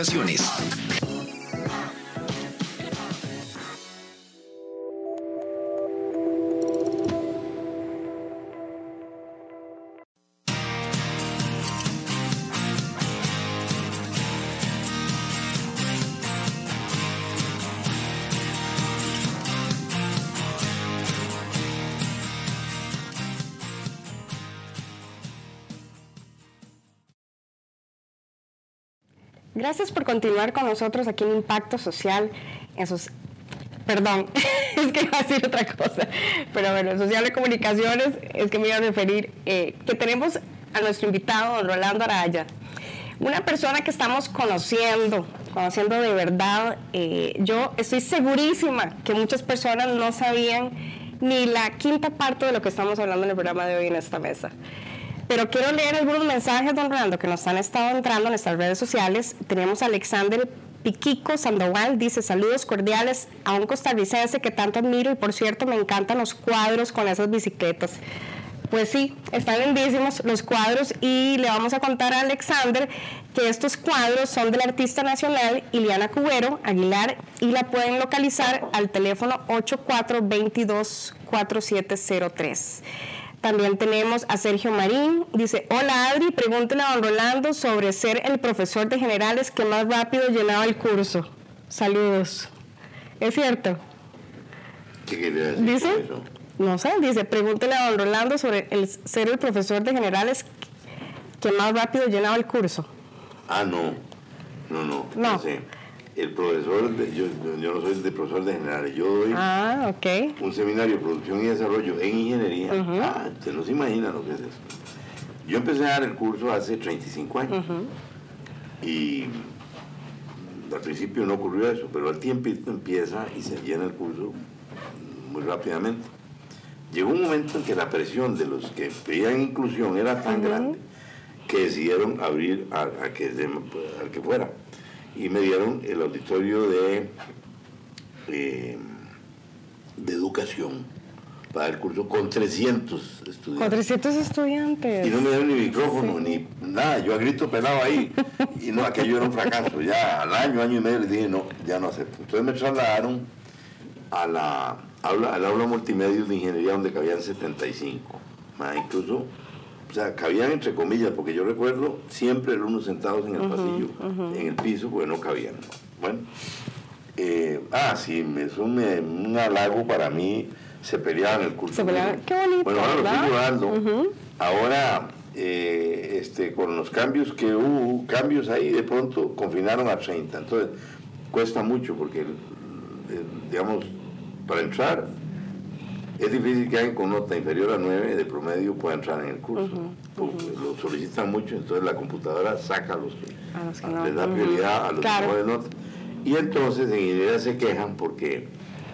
comunicaciones. Gracias por continuar con nosotros aquí en Impacto Social. Perdón, *laughs* es que iba a decir otra cosa, pero bueno, Social de Comunicaciones es que me iba a referir eh, que tenemos a nuestro invitado, don Rolando Araya, una persona que estamos conociendo, conociendo de verdad. Eh, yo estoy segurísima que muchas personas no sabían ni la quinta parte de lo que estamos hablando en el programa de hoy en esta mesa. Pero quiero leer algunos mensajes, don Rolando, que nos han estado entrando en nuestras redes sociales. Tenemos a Alexander Piquico Sandoval, dice saludos cordiales a un costarricense que tanto admiro y por cierto me encantan los cuadros con esas bicicletas. Pues sí, están lindísimos los cuadros y le vamos a contar a Alexander que estos cuadros son del artista nacional Iliana Cubero Aguilar y la pueden localizar al teléfono 8422 4703. También tenemos a Sergio Marín. Dice, hola Adri, pregúntele a don Rolando sobre ser el profesor de generales que más rápido llenaba el curso. Saludos. ¿Es cierto? ¿Qué decir dice, No sé, dice, pregúntele a don Rolando sobre el ser el profesor de generales que más rápido llenaba el curso. Ah, no. No, no. No. no el profesor, yo, yo, no soy el de profesor de generales, yo doy ah, un seminario de producción y desarrollo en ingeniería. Ah, se no se imagina lo que es eso. Yo empecé a dar el curso hace 35 años y al principio no ocurrió eso, pero al tiempo empieza y se llena el curso muy rápidamente. Llegó un momento en que la presión de los que pedían inclusión era tan grande que decidieron abrir a, que, al que fuera y me dieron el auditorio de, eh, de educación para el curso con 300 estudiantes. Con 300 estudiantes. Y no me dieron ni micrófono, ni nada, yo a grito pelado ahí. Y no, aquello era un fracaso. Ya al año, año y medio les dije, no, ya no acepto. Entonces me trasladaron a la aula, al aula multimedia de ingeniería donde cabían 75 incluso, o sea, cabían entre comillas, porque yo recuerdo siempre unos sentados en el pasillo, en el piso, porque no cabían. Bueno, eh, ah, sí, es un, un, halago para mí, se peleaban el curso. Se peleaban, qué bonito. Bueno, ahora lo estoy llorando. Ahora, eh, este, con los cambios que hubo, cambios ahí, de pronto confinaron a 30. Entonces, cuesta mucho porque, digamos, para entrar es difícil que alguien con nota inferior a 9 de promedio pueda entrar en el curso. Lo solicitan mucho, entonces la computadora saca a los que, les da prioridad a los que de nota. Y entonces en ingeniería se quejan porque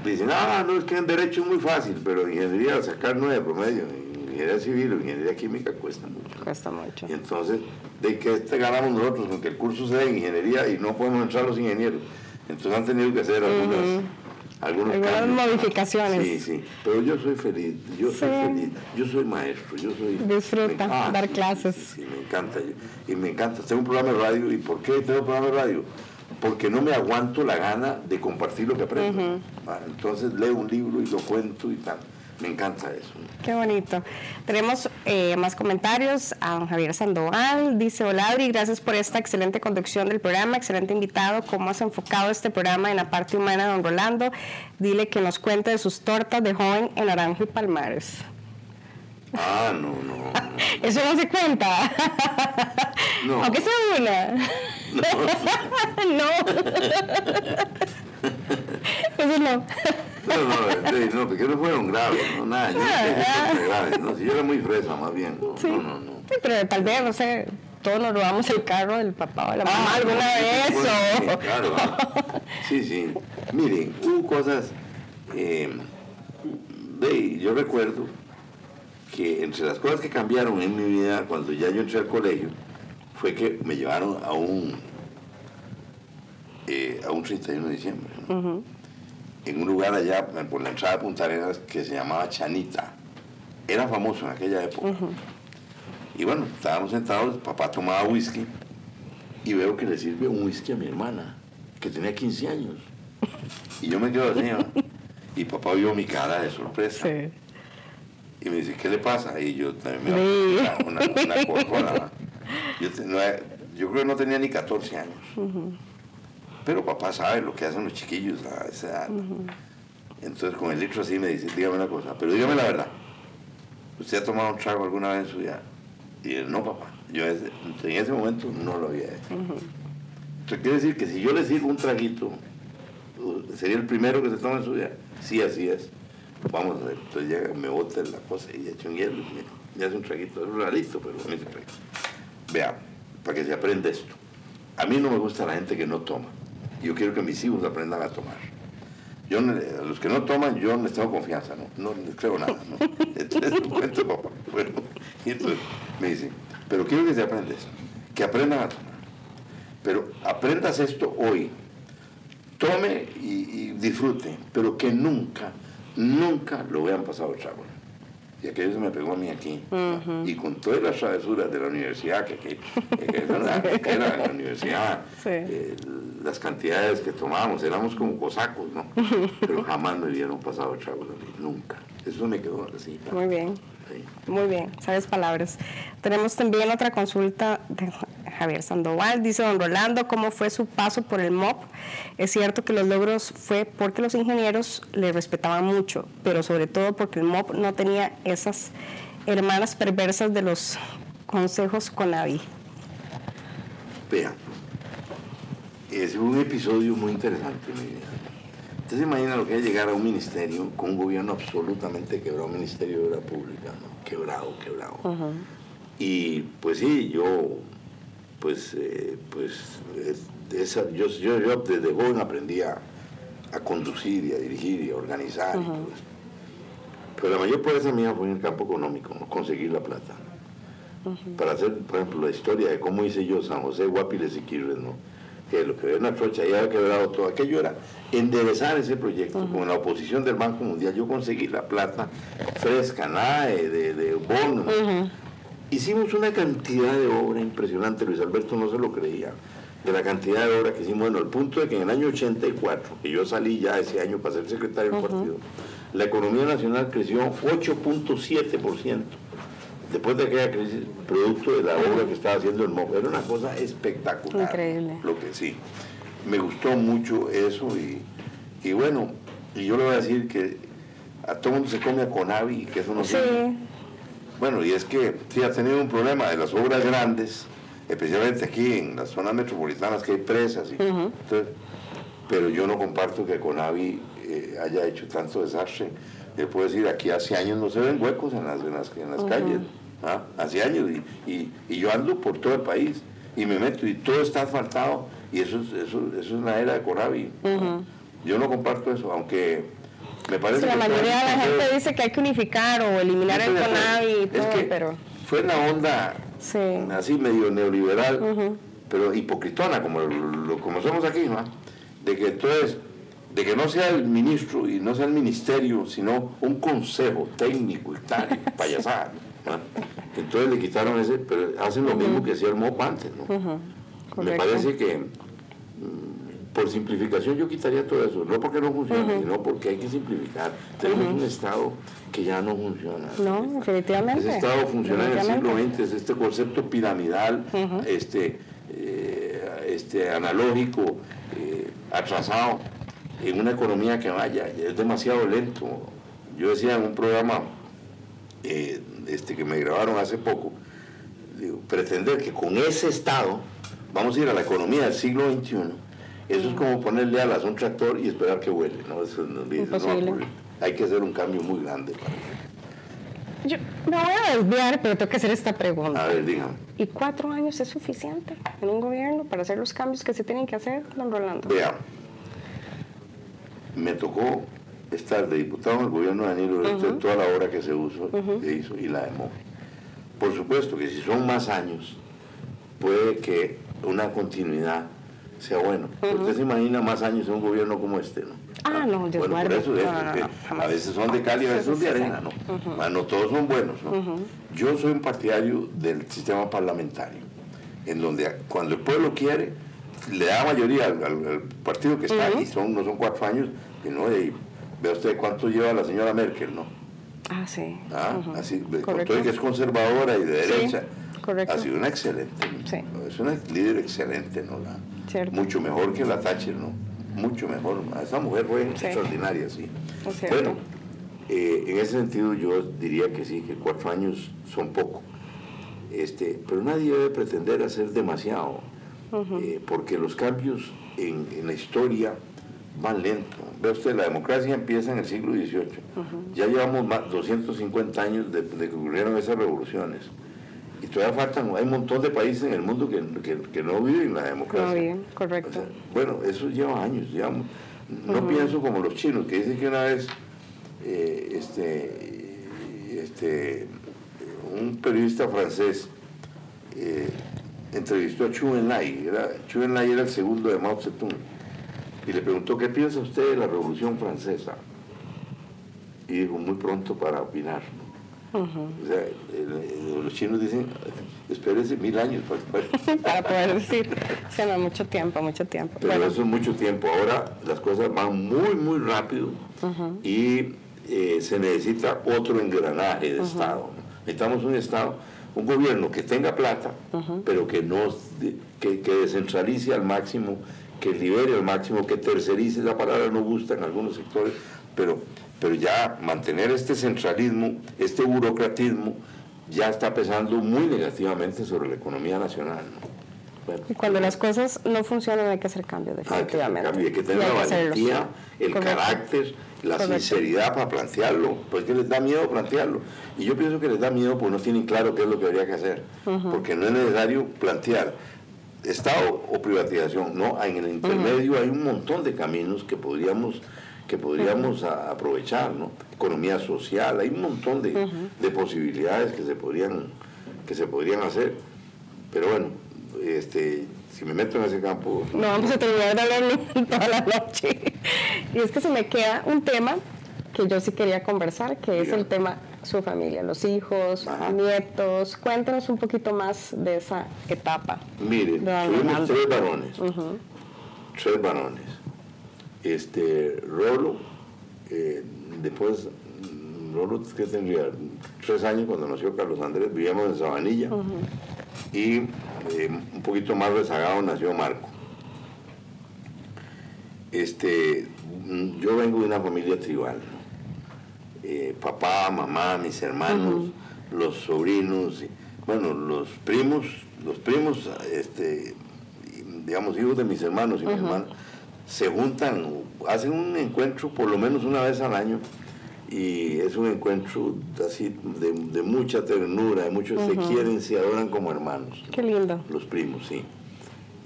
dicen, ah, no, es que en derecho es muy fácil, pero en ingeniería sacar 9 de promedio, en ingeniería civil o ingeniería química cuesta mucho. Cuesta mucho. Y entonces, ¿de qué este ganamos nosotros con que el curso sea en ingeniería y no podemos entrar los ingenieros? Entonces han tenido que hacer algunas algunas modificaciones. Sí, sí, pero yo soy feliz, yo soy feliz, yo soy maestro, yo soy... Disfruta dar clases. Sí, me encanta, y me encanta. Tengo un programa de radio, ¿y por qué tengo un programa de radio? Porque no me aguanto la gana de compartir lo que aprendo. Entonces leo un libro y lo cuento y tal. Me encanta eso. Qué bonito. Tenemos eh, más comentarios a don Javier Sandoval. Dice, hola Adri, gracias por esta excelente conducción del programa, excelente invitado. ¿Cómo has enfocado este programa en la parte humana don Rolando? Dile que nos cuente de sus tortas de joven en Naranjo y Palmares. Ah, no, no. *laughs* Eso no se cuenta. No. Aunque sea una. No. *laughs* no. *laughs* Eso no. No, no, no, porque no fueron graves, no, nada, yo no graves, no, si yo era muy fresa, más bien, no, sí. no, no, no. Sí, pero tal vez, no sé, todos nos robamos el carro del papá o de la mamá ah, alguna vez, eso. Sí, claro, sí, sí, miren, hubo cosas, eh, de, yo recuerdo que entre las cosas que cambiaron en mi vida cuando ya yo entré al colegio, fue que me llevaron a un, eh, a un 31 de diciembre, ¿no? En un lugar allá por la entrada de Punta Arenas que se llamaba Chanita. Era famoso en aquella época. Y bueno, estábamos sentados, papá tomaba whisky y veo que le sirve un whisky a mi hermana, que tenía 15 años. Y yo me quedo así, y papá vio mi cara de sorpresa. Y me dice, ¿qué le pasa? Y yo también me una, una, yo, yo, creo que no tenía ni 14 años. Pero papá sabe lo que hacen los chiquillos a esa edad. Entonces con el litro así me dice, dígame una cosa, pero dígame la verdad. ¿Usted ha tomado un trago alguna vez en su vida? Y él, no, papá. Yo en ese momento no lo había hecho. Entonces quiere decir que si yo le sirvo un traguito, sería el primero que se toma en su vida. Sí, así es. Vamos a ver. Entonces llega, me bota la cosa y echa un hielo. Me, hace un traguito. Es realista, pero me hace traguito. Vea, para que se aprenda esto. A mí no me gusta la gente que no toma. Yo quiero que mis hijos aprendan a tomar. Yo, a los que no toman, yo les tengo confianza, no, no les creo nada. ¿no? *laughs* Entonces, cuento. Bueno, y entonces me dice, pero quiero que se aprendas, que aprendan a tomar. Pero aprendas esto hoy, tome y, disfrute, pero que nunca, nunca lo vean pasado trago y aquello se me pegó a mí aquí. Y con todas las travesuras de la universidad, que, que, que, era la universidad, eh, las cantidades que tomábamos, éramos como cosacos, ¿no? Pero jamás me dieron pasado trago a mí, nunca. Eso me quedó así. Muy bien. Muy bien, sabes palabras. Tenemos también otra consulta de Javier Sandoval. Dice don Rolando, ¿cómo fue su paso por el MOP? Es cierto que los logros fue porque los ingenieros le respetaban mucho, pero sobre todo porque el MOP no tenía esas hermanas perversas de los consejos con la vida. Vea, es un episodio muy interesante mi vida. Usted se imagina lo que es llegar a un ministerio con un gobierno absolutamente quebrado, un ministerio de obra pública, ¿no? quebrado, quebrado. Y pues sí, yo, pues, eh, pues, esa, yo, yo, desde joven aprendí a, conducir y a dirigir y a organizar. Pero la mayor fuerza mía fue en el campo económico, conseguir la plata. Para hacer, por ejemplo, la historia de cómo hice yo San José, Guapiles y Quirres, ¿no? que lo que una trocha ya había quebrado todo aquello era enderezar ese proyecto con la oposición del Banco Mundial. Yo conseguí la plata fresca, nada de, de, bonos. Hicimos una cantidad de obra impresionante, Luis Alberto no se lo creía, de la cantidad de obra que hicimos, bueno, al punto de que en el año 84, que yo salí ya ese año para ser secretario del partido, la economía nacional creció 8.7%. después de aquella crisis, producto de la obra que estaba haciendo el MOB. Era una cosa espectacular. Increíble. Lo que sí. Me gustó mucho eso y, y bueno, y yo le voy a decir que a todo el mundo se come a Conavi y que eso no Sí. Bueno, y es que sí ha tenido un problema de las obras grandes, especialmente aquí en las zonas metropolitanas que hay presas. y- entonces, pero yo no comparto que Conavi eh, haya hecho tanto desastre. Le puedo decir, aquí hace años no se ven huecos en las, en las, en las calles. ¿ah? Hace años. Y, y- y yo ando por todo el país y me meto y todo está asfaltado. Y eso, es- eso, eso es una era de Conavi. Yo no comparto eso, aunque me parece Sí, la que mayoría de la gente dice que hay que unificar o eliminar el. CONAVI y Es todo, que pero Fue una onda sí. así medio neoliberal, pero hipocritona, como, lo, como somos aquí, ¿no? De que entonces, de que no sea el ministro y no sea el ministerio, sino un consejo técnico y tal, *laughs* payasada. ¿no? Entonces le quitaron ese, pero hacen lo mismo que hacía el MOP antes, ¿no? Me parece que por simplificación yo quitaría todo eso, no porque no funcione, sino porque hay que simplificar. Tenemos un Estado que ya no funciona. No, definitivamente. Ese Estado funciona en el siglo. XX, es este concepto piramidal, este, eh, este analógico, eh, atrasado, en una economía que vaya, es demasiado lento. Yo decía en un programa eh, este, que me grabaron hace poco, digo, pretender que con ese Estado vamos a ir a la economía del siglo XXI, eso es como ponerle alas a un tractor y esperar que vuele. ¿no? Eso, no- Imposible. ocurrir. Hay que hacer un cambio muy grande. Yo me voy a desviar, pero tengo que hacer esta pregunta. A ver, dígame. ¿Y cuatro años es suficiente en un gobierno para hacer los cambios que se tienen que hacer, don Rolando? Vea, me tocó estar de diputado en el gobierno de Danilo Orozco, toda la obra que se usó, que hizo y la demó. Por supuesto que si son más años, puede que una continuidad sea bueno. Usted se imagina más años en un gobierno como este, ¿no? Ah, no, Dios Bueno, por eso es, No, no, no, a veces son de cal y a veces son de arena, ¿no? Ah, no todos son buenos, ¿no? Yo soy un partidario del sistema parlamentario, en donde cuando el pueblo quiere, le da mayoría al, al- al partido que está, y son, no son cuatro años, y no, y vea usted cuánto lleva la señora Merkel, ¿no? Ah, sí. Ah. Así, con todo que es conservadora y de Sí, derecha. Correcto. Ha sido una excelente. Sí. Es una líder excelente, ¿no? La- Cierto. mucho mejor que la Thatcher, ¿no? Mucho mejor. Esa mujer fue Sí. extraordinaria, sí. Cierto. Bueno, eh, en ese sentido yo diría que sí, que cuatro años son poco. Este, pero nadie debe pretender hacer demasiado, eh, porque los cambios en, en la historia van lento. Ve usted, la democracia empieza en el siglo XVIII. Ya llevamos más 250 años de, de que ocurrieron esas revoluciones. Y todavía faltan, hay un montón de países en el mundo que, que- que no viven la democracia. No bien, correcto. O sea, bueno, eso lleva años, digamos. No pienso como los chinos, que dicen que una vez eh, este, este, un periodista francés eh, entrevistó a Chu Enlai, era, Chu Enlai era el segundo de Mao Zedong, y le preguntó, ¿qué piensa usted de la Revolución Francesa? Y dijo, muy pronto para opinar. ¿no? O sea, el- el- los chinos dicen, espérese mil años para, para- *laughs* Para poder decir, se no, mucho tiempo, mucho tiempo. pero Bueno, eso es mucho tiempo. Ahora las cosas van muy, muy rápido y eh, se necesita otro engranaje de Estado. Necesitamos un Estado, un gobierno que tenga plata, pero que, no, que, que descentralice al máximo, que libere al máximo, que tercerice, esa palabra no gusta en algunos sectores, pero, pero ya mantener este centralismo, este burocratismo, ya está pesando muy negativamente sobre la economía nacional. ¿no? Bueno. y cuando las cosas no funcionan hay que hacer cambios, que definitivamente. cambie, que tener hay la que valentía, el Correcto. carácter, la Correcto. sinceridad para plantearlo, pues que les da miedo plantearlo. Y yo pienso que les da miedo porque no tienen claro qué es lo que habría que hacer. Porque no es necesario plantear Estado o privatización, no, en el intermedio hay un montón de caminos que podríamos que podríamos aprovechar, ¿no? Economía social, hay un montón de, de posibilidades que se podrían que se podrían hacer. Pero bueno, este, si me meto en ese campo, No vamos a terminar de hablarlo *laughs* toda la noche. Y es que se me queda un tema que yo sí quería conversar, que es el tema su familia, los hijos, Ajá. nietos. Cuéntanos un poquito más de esa etapa. Don tuvimos tres varones. Tres varones. Este, Rolo, eh, después Rolo que tendría tres años cuando nació Carlos Andrés, vivíamos en Sabanilla y eh, un poquito más rezagado nació Marco. Este, yo vengo de una familia tribal, eh, papá, mamá, mis hermanos, los sobrinos, bueno, los primos, los primos, este, digamos, hijos de mis hermanos y mi hermana, se juntan, hacen un encuentro por lo menos una vez al año y es un encuentro así de, mucha ternura, de muchos se quieren, se adoran como hermanos. Qué lindo. Los primos, sí.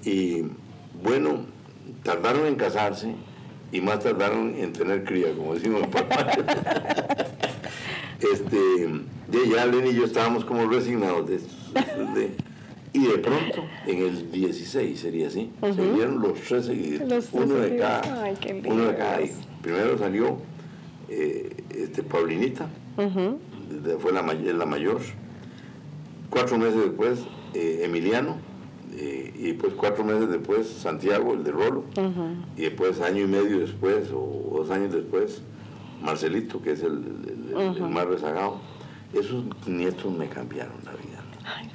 Y bueno, tardaron en casarse y más tardaron en tener cría, como decimos papá. *laughs* este, de ya Lenny y yo estábamos como resignados de, y de pronto, en el 16 sería así, se vieron los tres seguidos, uno, de cada, uno de cada Primero salió eh, este, Paulinita, fue la, la, mayor. Cuatro meses después, eh, Emiliano, eh, y pues cuatro meses después, Santiago, el de Rolo, y después año y medio después, o dos años después, Marcelito, que es el, el más rezagado. Esos nietos me cambiaron la vida.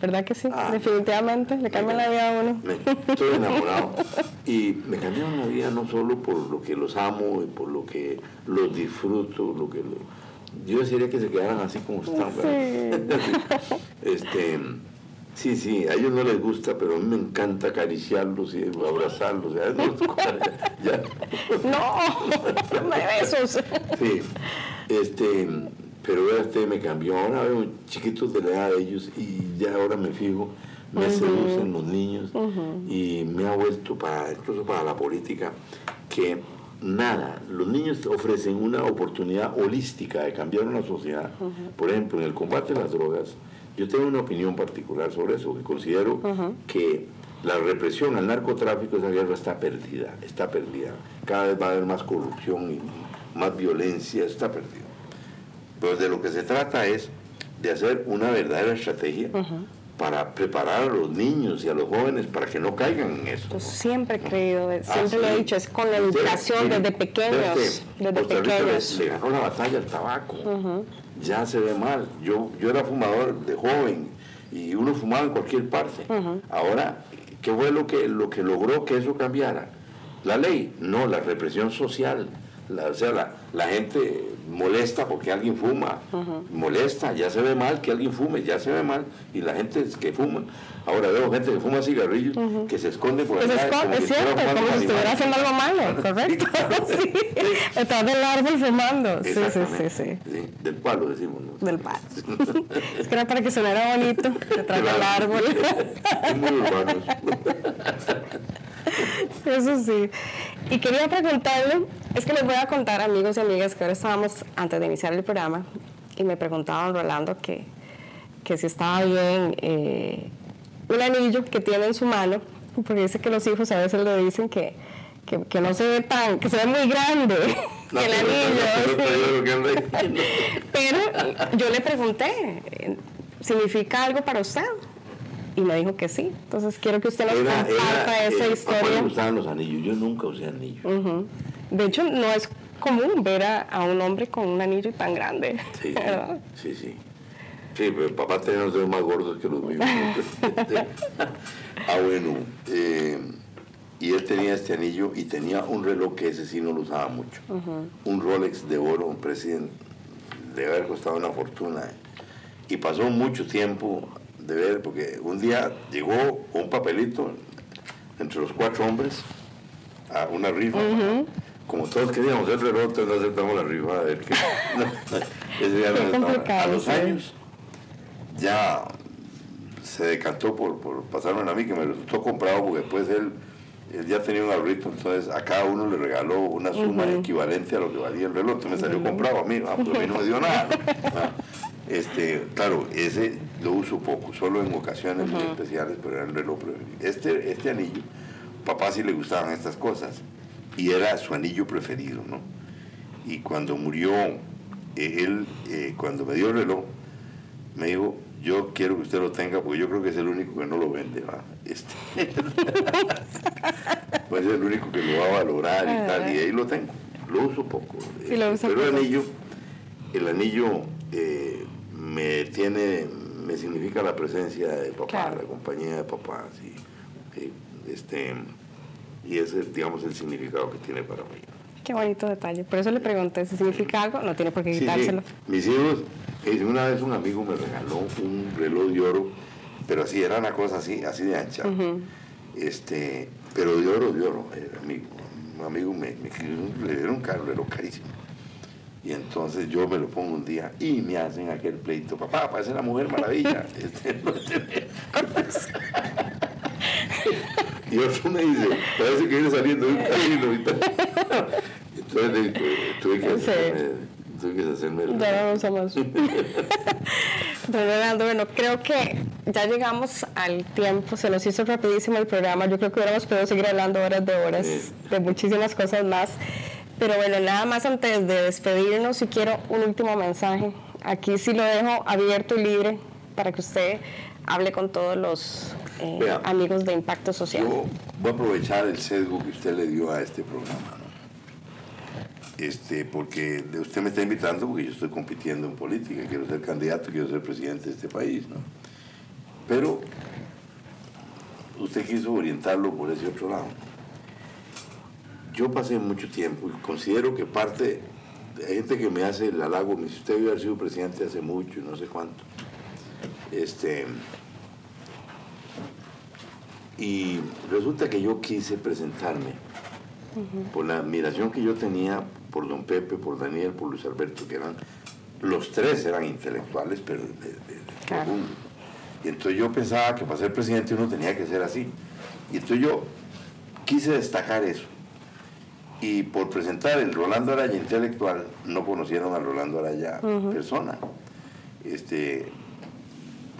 ¿Verdad que sí? Ah. Definitivamente, le cambian la vida a uno. estoy enamorado. *laughs* y me cambiaron la vida no solo por lo que los amo y por lo que los disfruto, lo que yo desearía que se quedaran así como están. *laughs* Sí. este, sí, sí, a ellos no les gusta, pero a mí me encanta acariciarlos y abrazarlos. ¿ya? no, *laughs* me besos. Sí, este pero este me cambió. Ahora veo chiquitos de la edad de ellos y ya ahora me fijo, me seducen los niños y me ha vuelto para, incluso para la política, que nada, los niños ofrecen una oportunidad holística de cambiar una sociedad. Por ejemplo, en el combate a las drogas, yo tengo una opinión particular sobre eso, que considero que la represión al narcotráfico, esa guerra está perdida, está perdida. Cada vez va a haber más corrupción y más violencia, está perdida. Pero de lo que se trata es de hacer una verdadera estrategia para preparar a los niños y a los jóvenes para que no caigan en eso. siempre he creído, siempre lo he dicho, es con la educación desde pequeños. Desde pequeños. Le, ganó la batalla al tabaco. Ya se ve mal. Yo, yo era fumador de joven y uno fumaba en cualquier parte. Ahora, ¿qué fue lo que, lo que logró que eso cambiara? La ley, no, la represión social. La, o sea, la, la gente molesta porque alguien fuma, molesta, ya se ve mal que alguien fume, ya se ve mal, y la gente que fuma. Ahora veo gente que fuma cigarrillos que se esconde por allá. es cierto, como si estuviera haciendo algo malo, *laughs* correcto. sí. Está del árbol fumando. Sí, sí, sí, sí, Del palo decimos. Del palo. *laughs* es que era para que sonara bonito, detrás del árbol. *laughs* muy. Eso sí. Y quería preguntarle, es que les voy a contar, amigos y amigas, que ahora estábamos antes de iniciar el programa y me preguntaban, Rolando, que, que si estaba bien eh, un anillo que tiene en su mano, porque dice que los hijos a veces le dicen que, que, no se ve tan, que se ve muy grande *laughs* el anillo. *laughs* pero yo le pregunté, ¿significa algo para usted? y me dijo que sí. Entonces quiero que usted nos comparta esa historia. me gustaban los anillos, yo nunca usé anillos. De hecho, no es común ver a, un hombre con un anillo tan grande. Sí, *laughs* ¿verdad? sí, sí. Sí, pero papá tenía los dedos más gordos que los míos. *laughs* ah, bueno. Eh, y él tenía este anillo y tenía un reloj que ese sí no lo usaba mucho. Un Rolex de oro, un presidente, de haber costado una fortuna. Y pasó mucho tiempo de ver, porque un día llegó un papelito entre los cuatro hombres a una rifa. Como todos queríamos el reloj, entonces aceptamos la rifa a ver qué. *laughs* a los años ya se decantó por, por pasarme a mí, que me resultó comprado, porque después él, él ya tenía un ahorrito, entonces a cada uno le regaló una suma equivalente a lo que valía el reloj. Entonces me salió comprado a mí, ah, pues a mí no me dio nada. *laughs* Este, claro, ese lo uso poco, solo en ocasiones muy especiales, pero era el reloj. Este, este anillo, papá sí le gustaban estas cosas y era su anillo preferido, ¿no? Y cuando murió, eh, él, eh, cuando me dio el reloj, me dijo, yo quiero que usted lo tenga porque yo creo que es el único que no lo vende, ¿va? Este, *laughs* pues es el único que lo va a valorar y tal, y ahí lo tengo. Lo uso poco. pero el anillo el anillo eh, me tiene, me significa la presencia de papá, la compañía de papá, sí, este, y ese es, digamos, el significado que tiene para mí. Qué bonito detalle. Por eso le pregunté si significa algo, no tiene por qué quitárselo. Mis hijos, una vez un amigo me regaló un reloj de oro, pero así era una cosa así, así de ancha. este, pero de oro, de oro. un amigo me, me le dieron un reloj carísimo. Y entonces yo me lo pongo un día y me hacen aquel pleito. Papá, parece la mujer maravilla. *laughs* *laughs* Este, *laughs* y otro me dice, parece que viene saliendo de un camino y tal. Entonces tuve que hacerme, tuve que hacerme Ya no *laughs* bueno, creo que ya llegamos al tiempo, se nos hizo rapidísimo el programa. Yo creo que hubiéramos podido seguir hablando horas de horas de muchísimas cosas más. Pero bueno, nada más antes de despedirnos, si quiero un último mensaje. Aquí sí lo dejo abierto y libre para que usted hable con todos los eh, amigos de Impacto Social. Yo voy a aprovechar el sesgo que usted le dio a este programa, Este, porque usted me está invitando porque yo estoy compitiendo en política, quiero ser candidato, quiero ser presidente de este país, ¿no? Pero usted quiso orientarlo por ese otro lado yo pasé mucho tiempo y considero que parte, hay gente que me hace el halago, me dice, usted debe haber sido presidente hace mucho no sé cuánto. Este, y resulta que yo quise presentarme por la admiración que yo tenía por don Pepe, por Daniel, por Luis Alberto, que eran, los tres eran intelectuales, pero de, de, Y entonces yo pensaba que para ser presidente uno tenía que ser así. Y entonces yo quise destacar eso. Y por presentar el Rolando Araya intelectual, no conocieron a Rolando Araya persona. Este,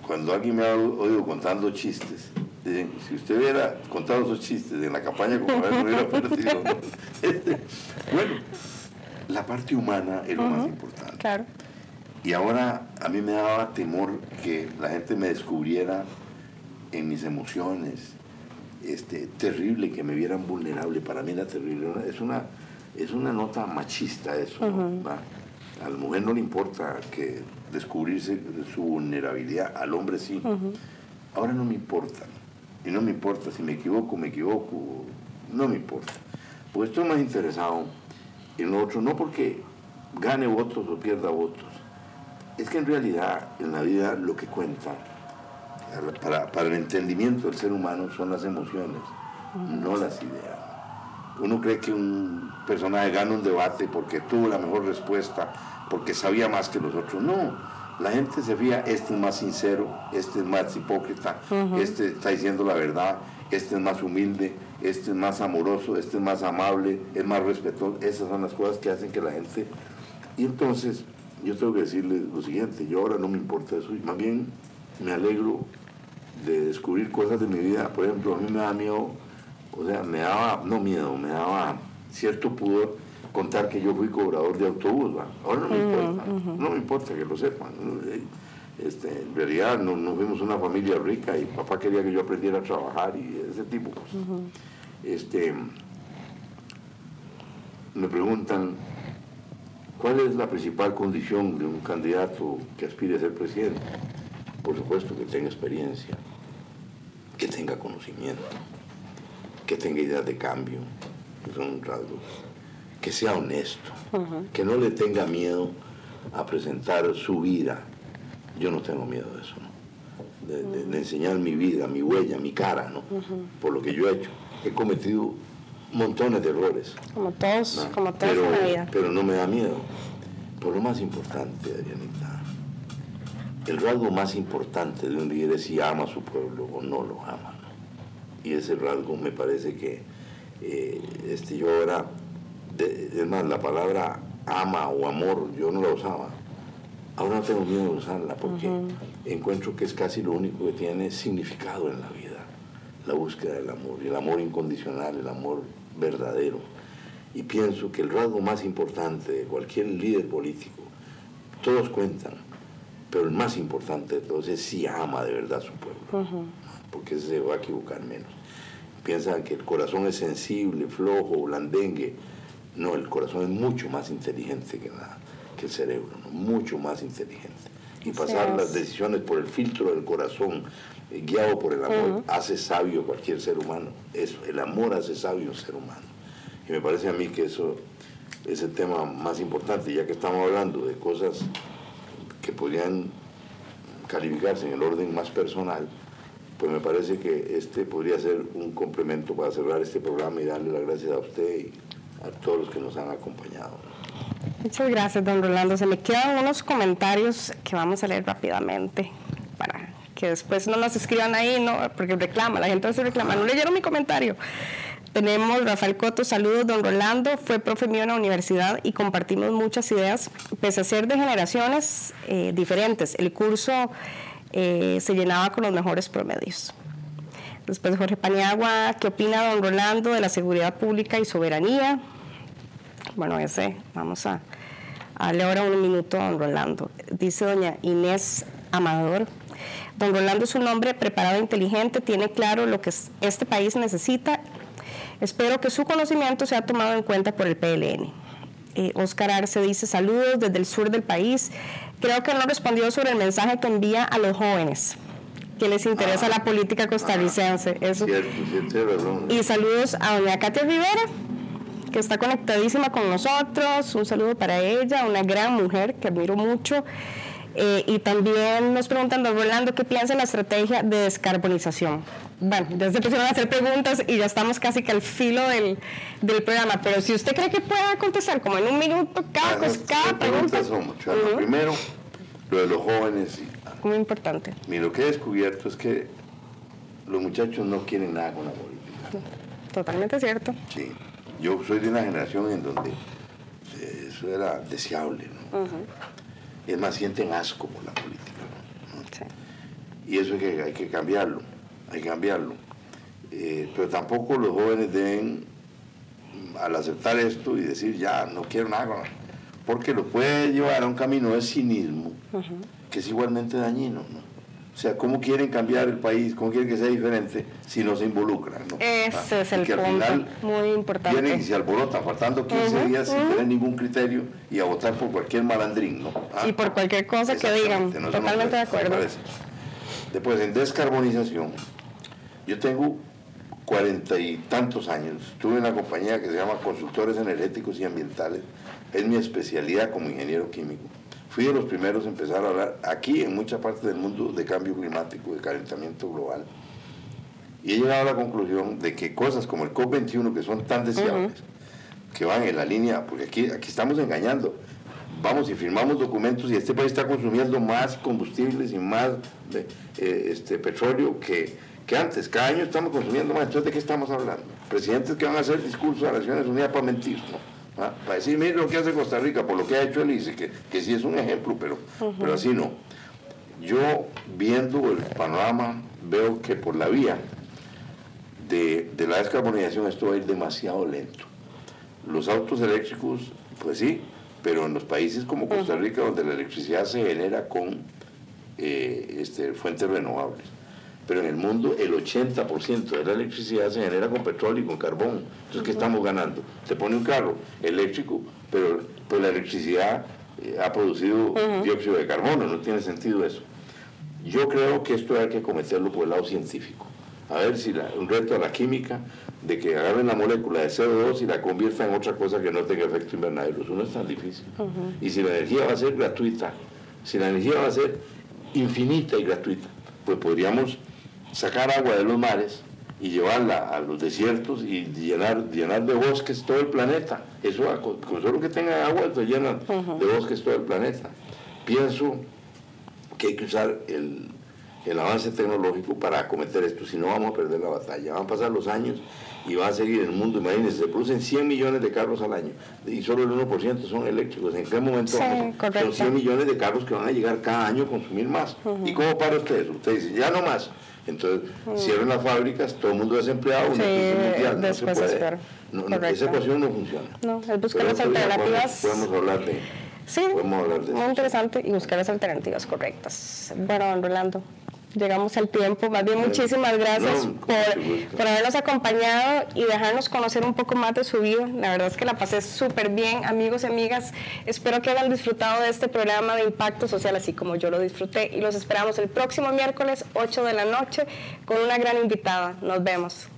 cuando alguien me ha oído contando chistes, dicen, si usted hubiera contado esos chistes en la campaña como no hubiera *laughs* perdido. Este, bueno, la parte humana es lo más importante. Claro. Y ahora a mí me daba temor que la gente me descubriera en mis emociones, este, terrible que me vieran vulnerable, para mí era terrible. Es una, es una nota machista eso. A la mujer no le importa que descubrirse su vulnerabilidad, al hombre sí. Ahora no me importa. Y no me importa si me equivoco, me equivoco, no me importa. Porque estoy más interesado en lo otro, no porque gane votos o pierda votos. Es que en realidad en la vida lo que cuenta para, para, el entendimiento del ser humano son las emociones, no las ideas. Uno cree que un personaje gana un debate porque tuvo la mejor respuesta, porque sabía más que los otros. No, la gente se fía, este es más sincero, este es más hipócrita, este está diciendo la verdad, este es más humilde, este es más amoroso, este es más amable, es más respetuoso. Esas son las cosas que hacen que la gente... Y entonces, yo tengo que decirle lo siguiente, yo ahora no me importa eso, más bien me alegro de descubrir cosas de mi vida. Por ejemplo, a mí me da miedo, o sea, me daba, no miedo, me daba cierto pudor contar que yo fui cobrador de autobús. Ahora no me importa, no me importa que lo sepan. Este, en realidad no, fuimos una familia rica y papá quería que yo aprendiera a trabajar y ese tipo de cosas. Este, me preguntan, ¿cuál es la principal condición de un candidato que aspire a ser presidente? por supuesto que tenga experiencia, que tenga conocimiento, que tenga ideas de cambio, que son rasgos, que sea honesto, que no le tenga miedo a presentar su vida. Yo no tengo miedo de eso, de, enseñar mi vida, mi huella, mi cara, ¿no? por lo que yo he hecho. He cometido montones de errores. Como todos, como todos pero, en la vida. Pero no me da miedo. Por lo más importante, Adrianita, el rasgo más importante de un líder es si ama a su pueblo o no lo ama. Y ese rasgo me parece que eh, este, yo ahora, es más, la palabra ama o amor yo no la usaba. Ahora no tengo miedo de usarla porque encuentro que es casi lo único que tiene significado en la vida, la búsqueda del amor, el amor incondicional, el amor verdadero. Y pienso que el rasgo más importante de cualquier líder político, todos cuentan, pero el más importante de todos es si ama de verdad a su pueblo, porque se va a equivocar menos. Piensan que el corazón es sensible, flojo, blandengue. No, el corazón es mucho más inteligente que que el cerebro, mucho más inteligente. Y pasar las decisiones por el filtro del corazón, eh, guiado por el amor, hace sabio cualquier ser humano. Eso, el amor hace sabio un ser humano. Y me parece a mí que eso es el tema más importante, ya que estamos hablando de cosas que podrían calificarse en el orden más personal, pues me parece que este podría ser un complemento para cerrar este programa y darle las gracias a usted y a todos los que nos han acompañado. Muchas gracias, don Rolando. Se me quedan unos comentarios que vamos a leer rápidamente para que después no nos escriban ahí, no, porque reclama, la gente se reclama, no leyeron mi comentario. Tenemos Rafael Coto, saludos, don Rolando, fue profe mío en la universidad y compartimos muchas ideas, pese a ser de generaciones eh, diferentes. El curso eh, se llenaba con los mejores promedios. Después Jorge Paniagua, ¿qué opina don Rolando de la seguridad pública y soberanía? Bueno, ese, vamos a, darle ahora un minuto a don Rolando. Dice doña Inés Amador. Don Rolando es un hombre preparado e inteligente, tiene claro lo que este país necesita. Espero que su conocimiento sea tomado en cuenta por el PLN. Eh, Oscar Arce dice saludos desde el sur del país. Creo que no respondió sobre el mensaje que envía a los jóvenes que les interesa la política costarricense. Eso. y saludos a doña Katia Rivera, que está conectadísima con nosotros. Un saludo para ella, una gran mujer que admiro mucho. Eh, y también nos preguntan, don Rolando, ¿qué piensa en la estrategia de descarbonización? Bueno, ya se pusieron a hacer preguntas y ya estamos casi que al filo del, del programa, pero si usted cree que pueda contestar como en un minuto cada, ah, cada pregunta. Primero, lo de los jóvenes. Muy importante. Mira, lo que he descubierto es que los muchachos no quieren nada con la política. Totalmente cierto. Sí. Yo soy de una generación en donde eso era deseable, ¿no? Es más, sienten asco por la política, Y eso hay que, hay que cambiarlo, hay que cambiarlo. Eh, pero tampoco los jóvenes deben, al aceptar esto y decir, ya, no quiero nada porque lo puede llevar a un camino de cinismo, que es igualmente dañino, ¿no? O sea, ¿cómo quieren cambiar el país? ¿Cómo quieren que sea diferente si no se involucran? Ese es el punto, muy importante. Vienen y se alborotan, faltando 15 días sin tener ningún criterio y a votar por cualquier malandrín, ¿no? y por cualquier cosa que digan, totalmente de acuerdo. Después, en descarbonización, yo tengo cuarenta y tantos años, estuve en una compañía que se llama Consultores Energéticos y Ambientales, es mi especialidad como ingeniero químico fui de los primeros a empezar a hablar aquí en mucha parte del mundo de cambio climático, de calentamiento global. Y he llegado a la conclusión de que cosas como el COP21, que son tan deseables, que van en la línea, porque aquí, aquí estamos engañando. Vamos y firmamos documentos y este país está consumiendo más combustibles y más eh, este, petróleo que, que antes. Cada año estamos consumiendo más. Entonces, ¿de qué estamos hablando? Presidentes que van a hacer discursos a las Naciones Unidas para mentir, ¿no? ¿Ah? Para decir, mire lo que hace Costa Rica, por lo que ha hecho el ICE, que, que sí es un ejemplo, pero, pero así no. Yo viendo el panorama veo que por la vía de, de, la descarbonización esto va a ir demasiado lento. Los autos eléctricos, pues sí, pero en los países como Costa Rica, donde la electricidad se genera con eh, este, fuentes renovables, pero en el mundo el 80% de la electricidad se genera con petróleo y con carbón. Entonces, ¿qué estamos ganando? Se pone un carro eléctrico, pero pues la electricidad eh, ha producido dióxido de carbono, no tiene sentido eso. Yo creo que esto hay que cometerlo por el lado científico. A ver si un reto a la química de que agarren la molécula de CO2 y la conviertan en otra cosa que no tenga efecto invernadero. Eso no es tan difícil. Y si la energía va a ser gratuita, si la energía va a ser infinita y gratuita, pues podríamos sacar agua de los mares y llevarla a los desiertos y llenar, llenar de bosques todo el planeta. Eso, con, solo que tenga agua, se llena de bosques todo el planeta. Pienso que hay que usar el, el avance tecnológico para acometer esto, si no vamos a perder la batalla. Van a pasar los años y va a seguir el mundo. Imagínense, se producen 100 millones de carros al año y solo el 1% son eléctricos. ¿En qué momento Son 100 millones de carros que van a llegar cada año a consumir más. ¿Y cómo para ustedes? Ustedes dicen, ya no más. Entonces, cierran las fábricas, todo el mundo desempleado, una crisis mundial, no se puede. No, esa ecuación no funciona. No, es buscar las alternativas. Podemos, hablar de... Sí, podemos hablar de muy interesante y buscar las alternativas correctas. Bueno, Rolando, llegamos al tiempo. Más bien, muchísimas gracias por, por, habernos acompañado y dejarnos conocer un poco más de su vida. La verdad es que la pasé súper bien, amigos y amigas. Espero que hayan disfrutado de este programa de impacto social, así como yo lo disfruté. Y los esperamos el próximo miércoles, 8 de la noche, con una gran invitada. Nos vemos.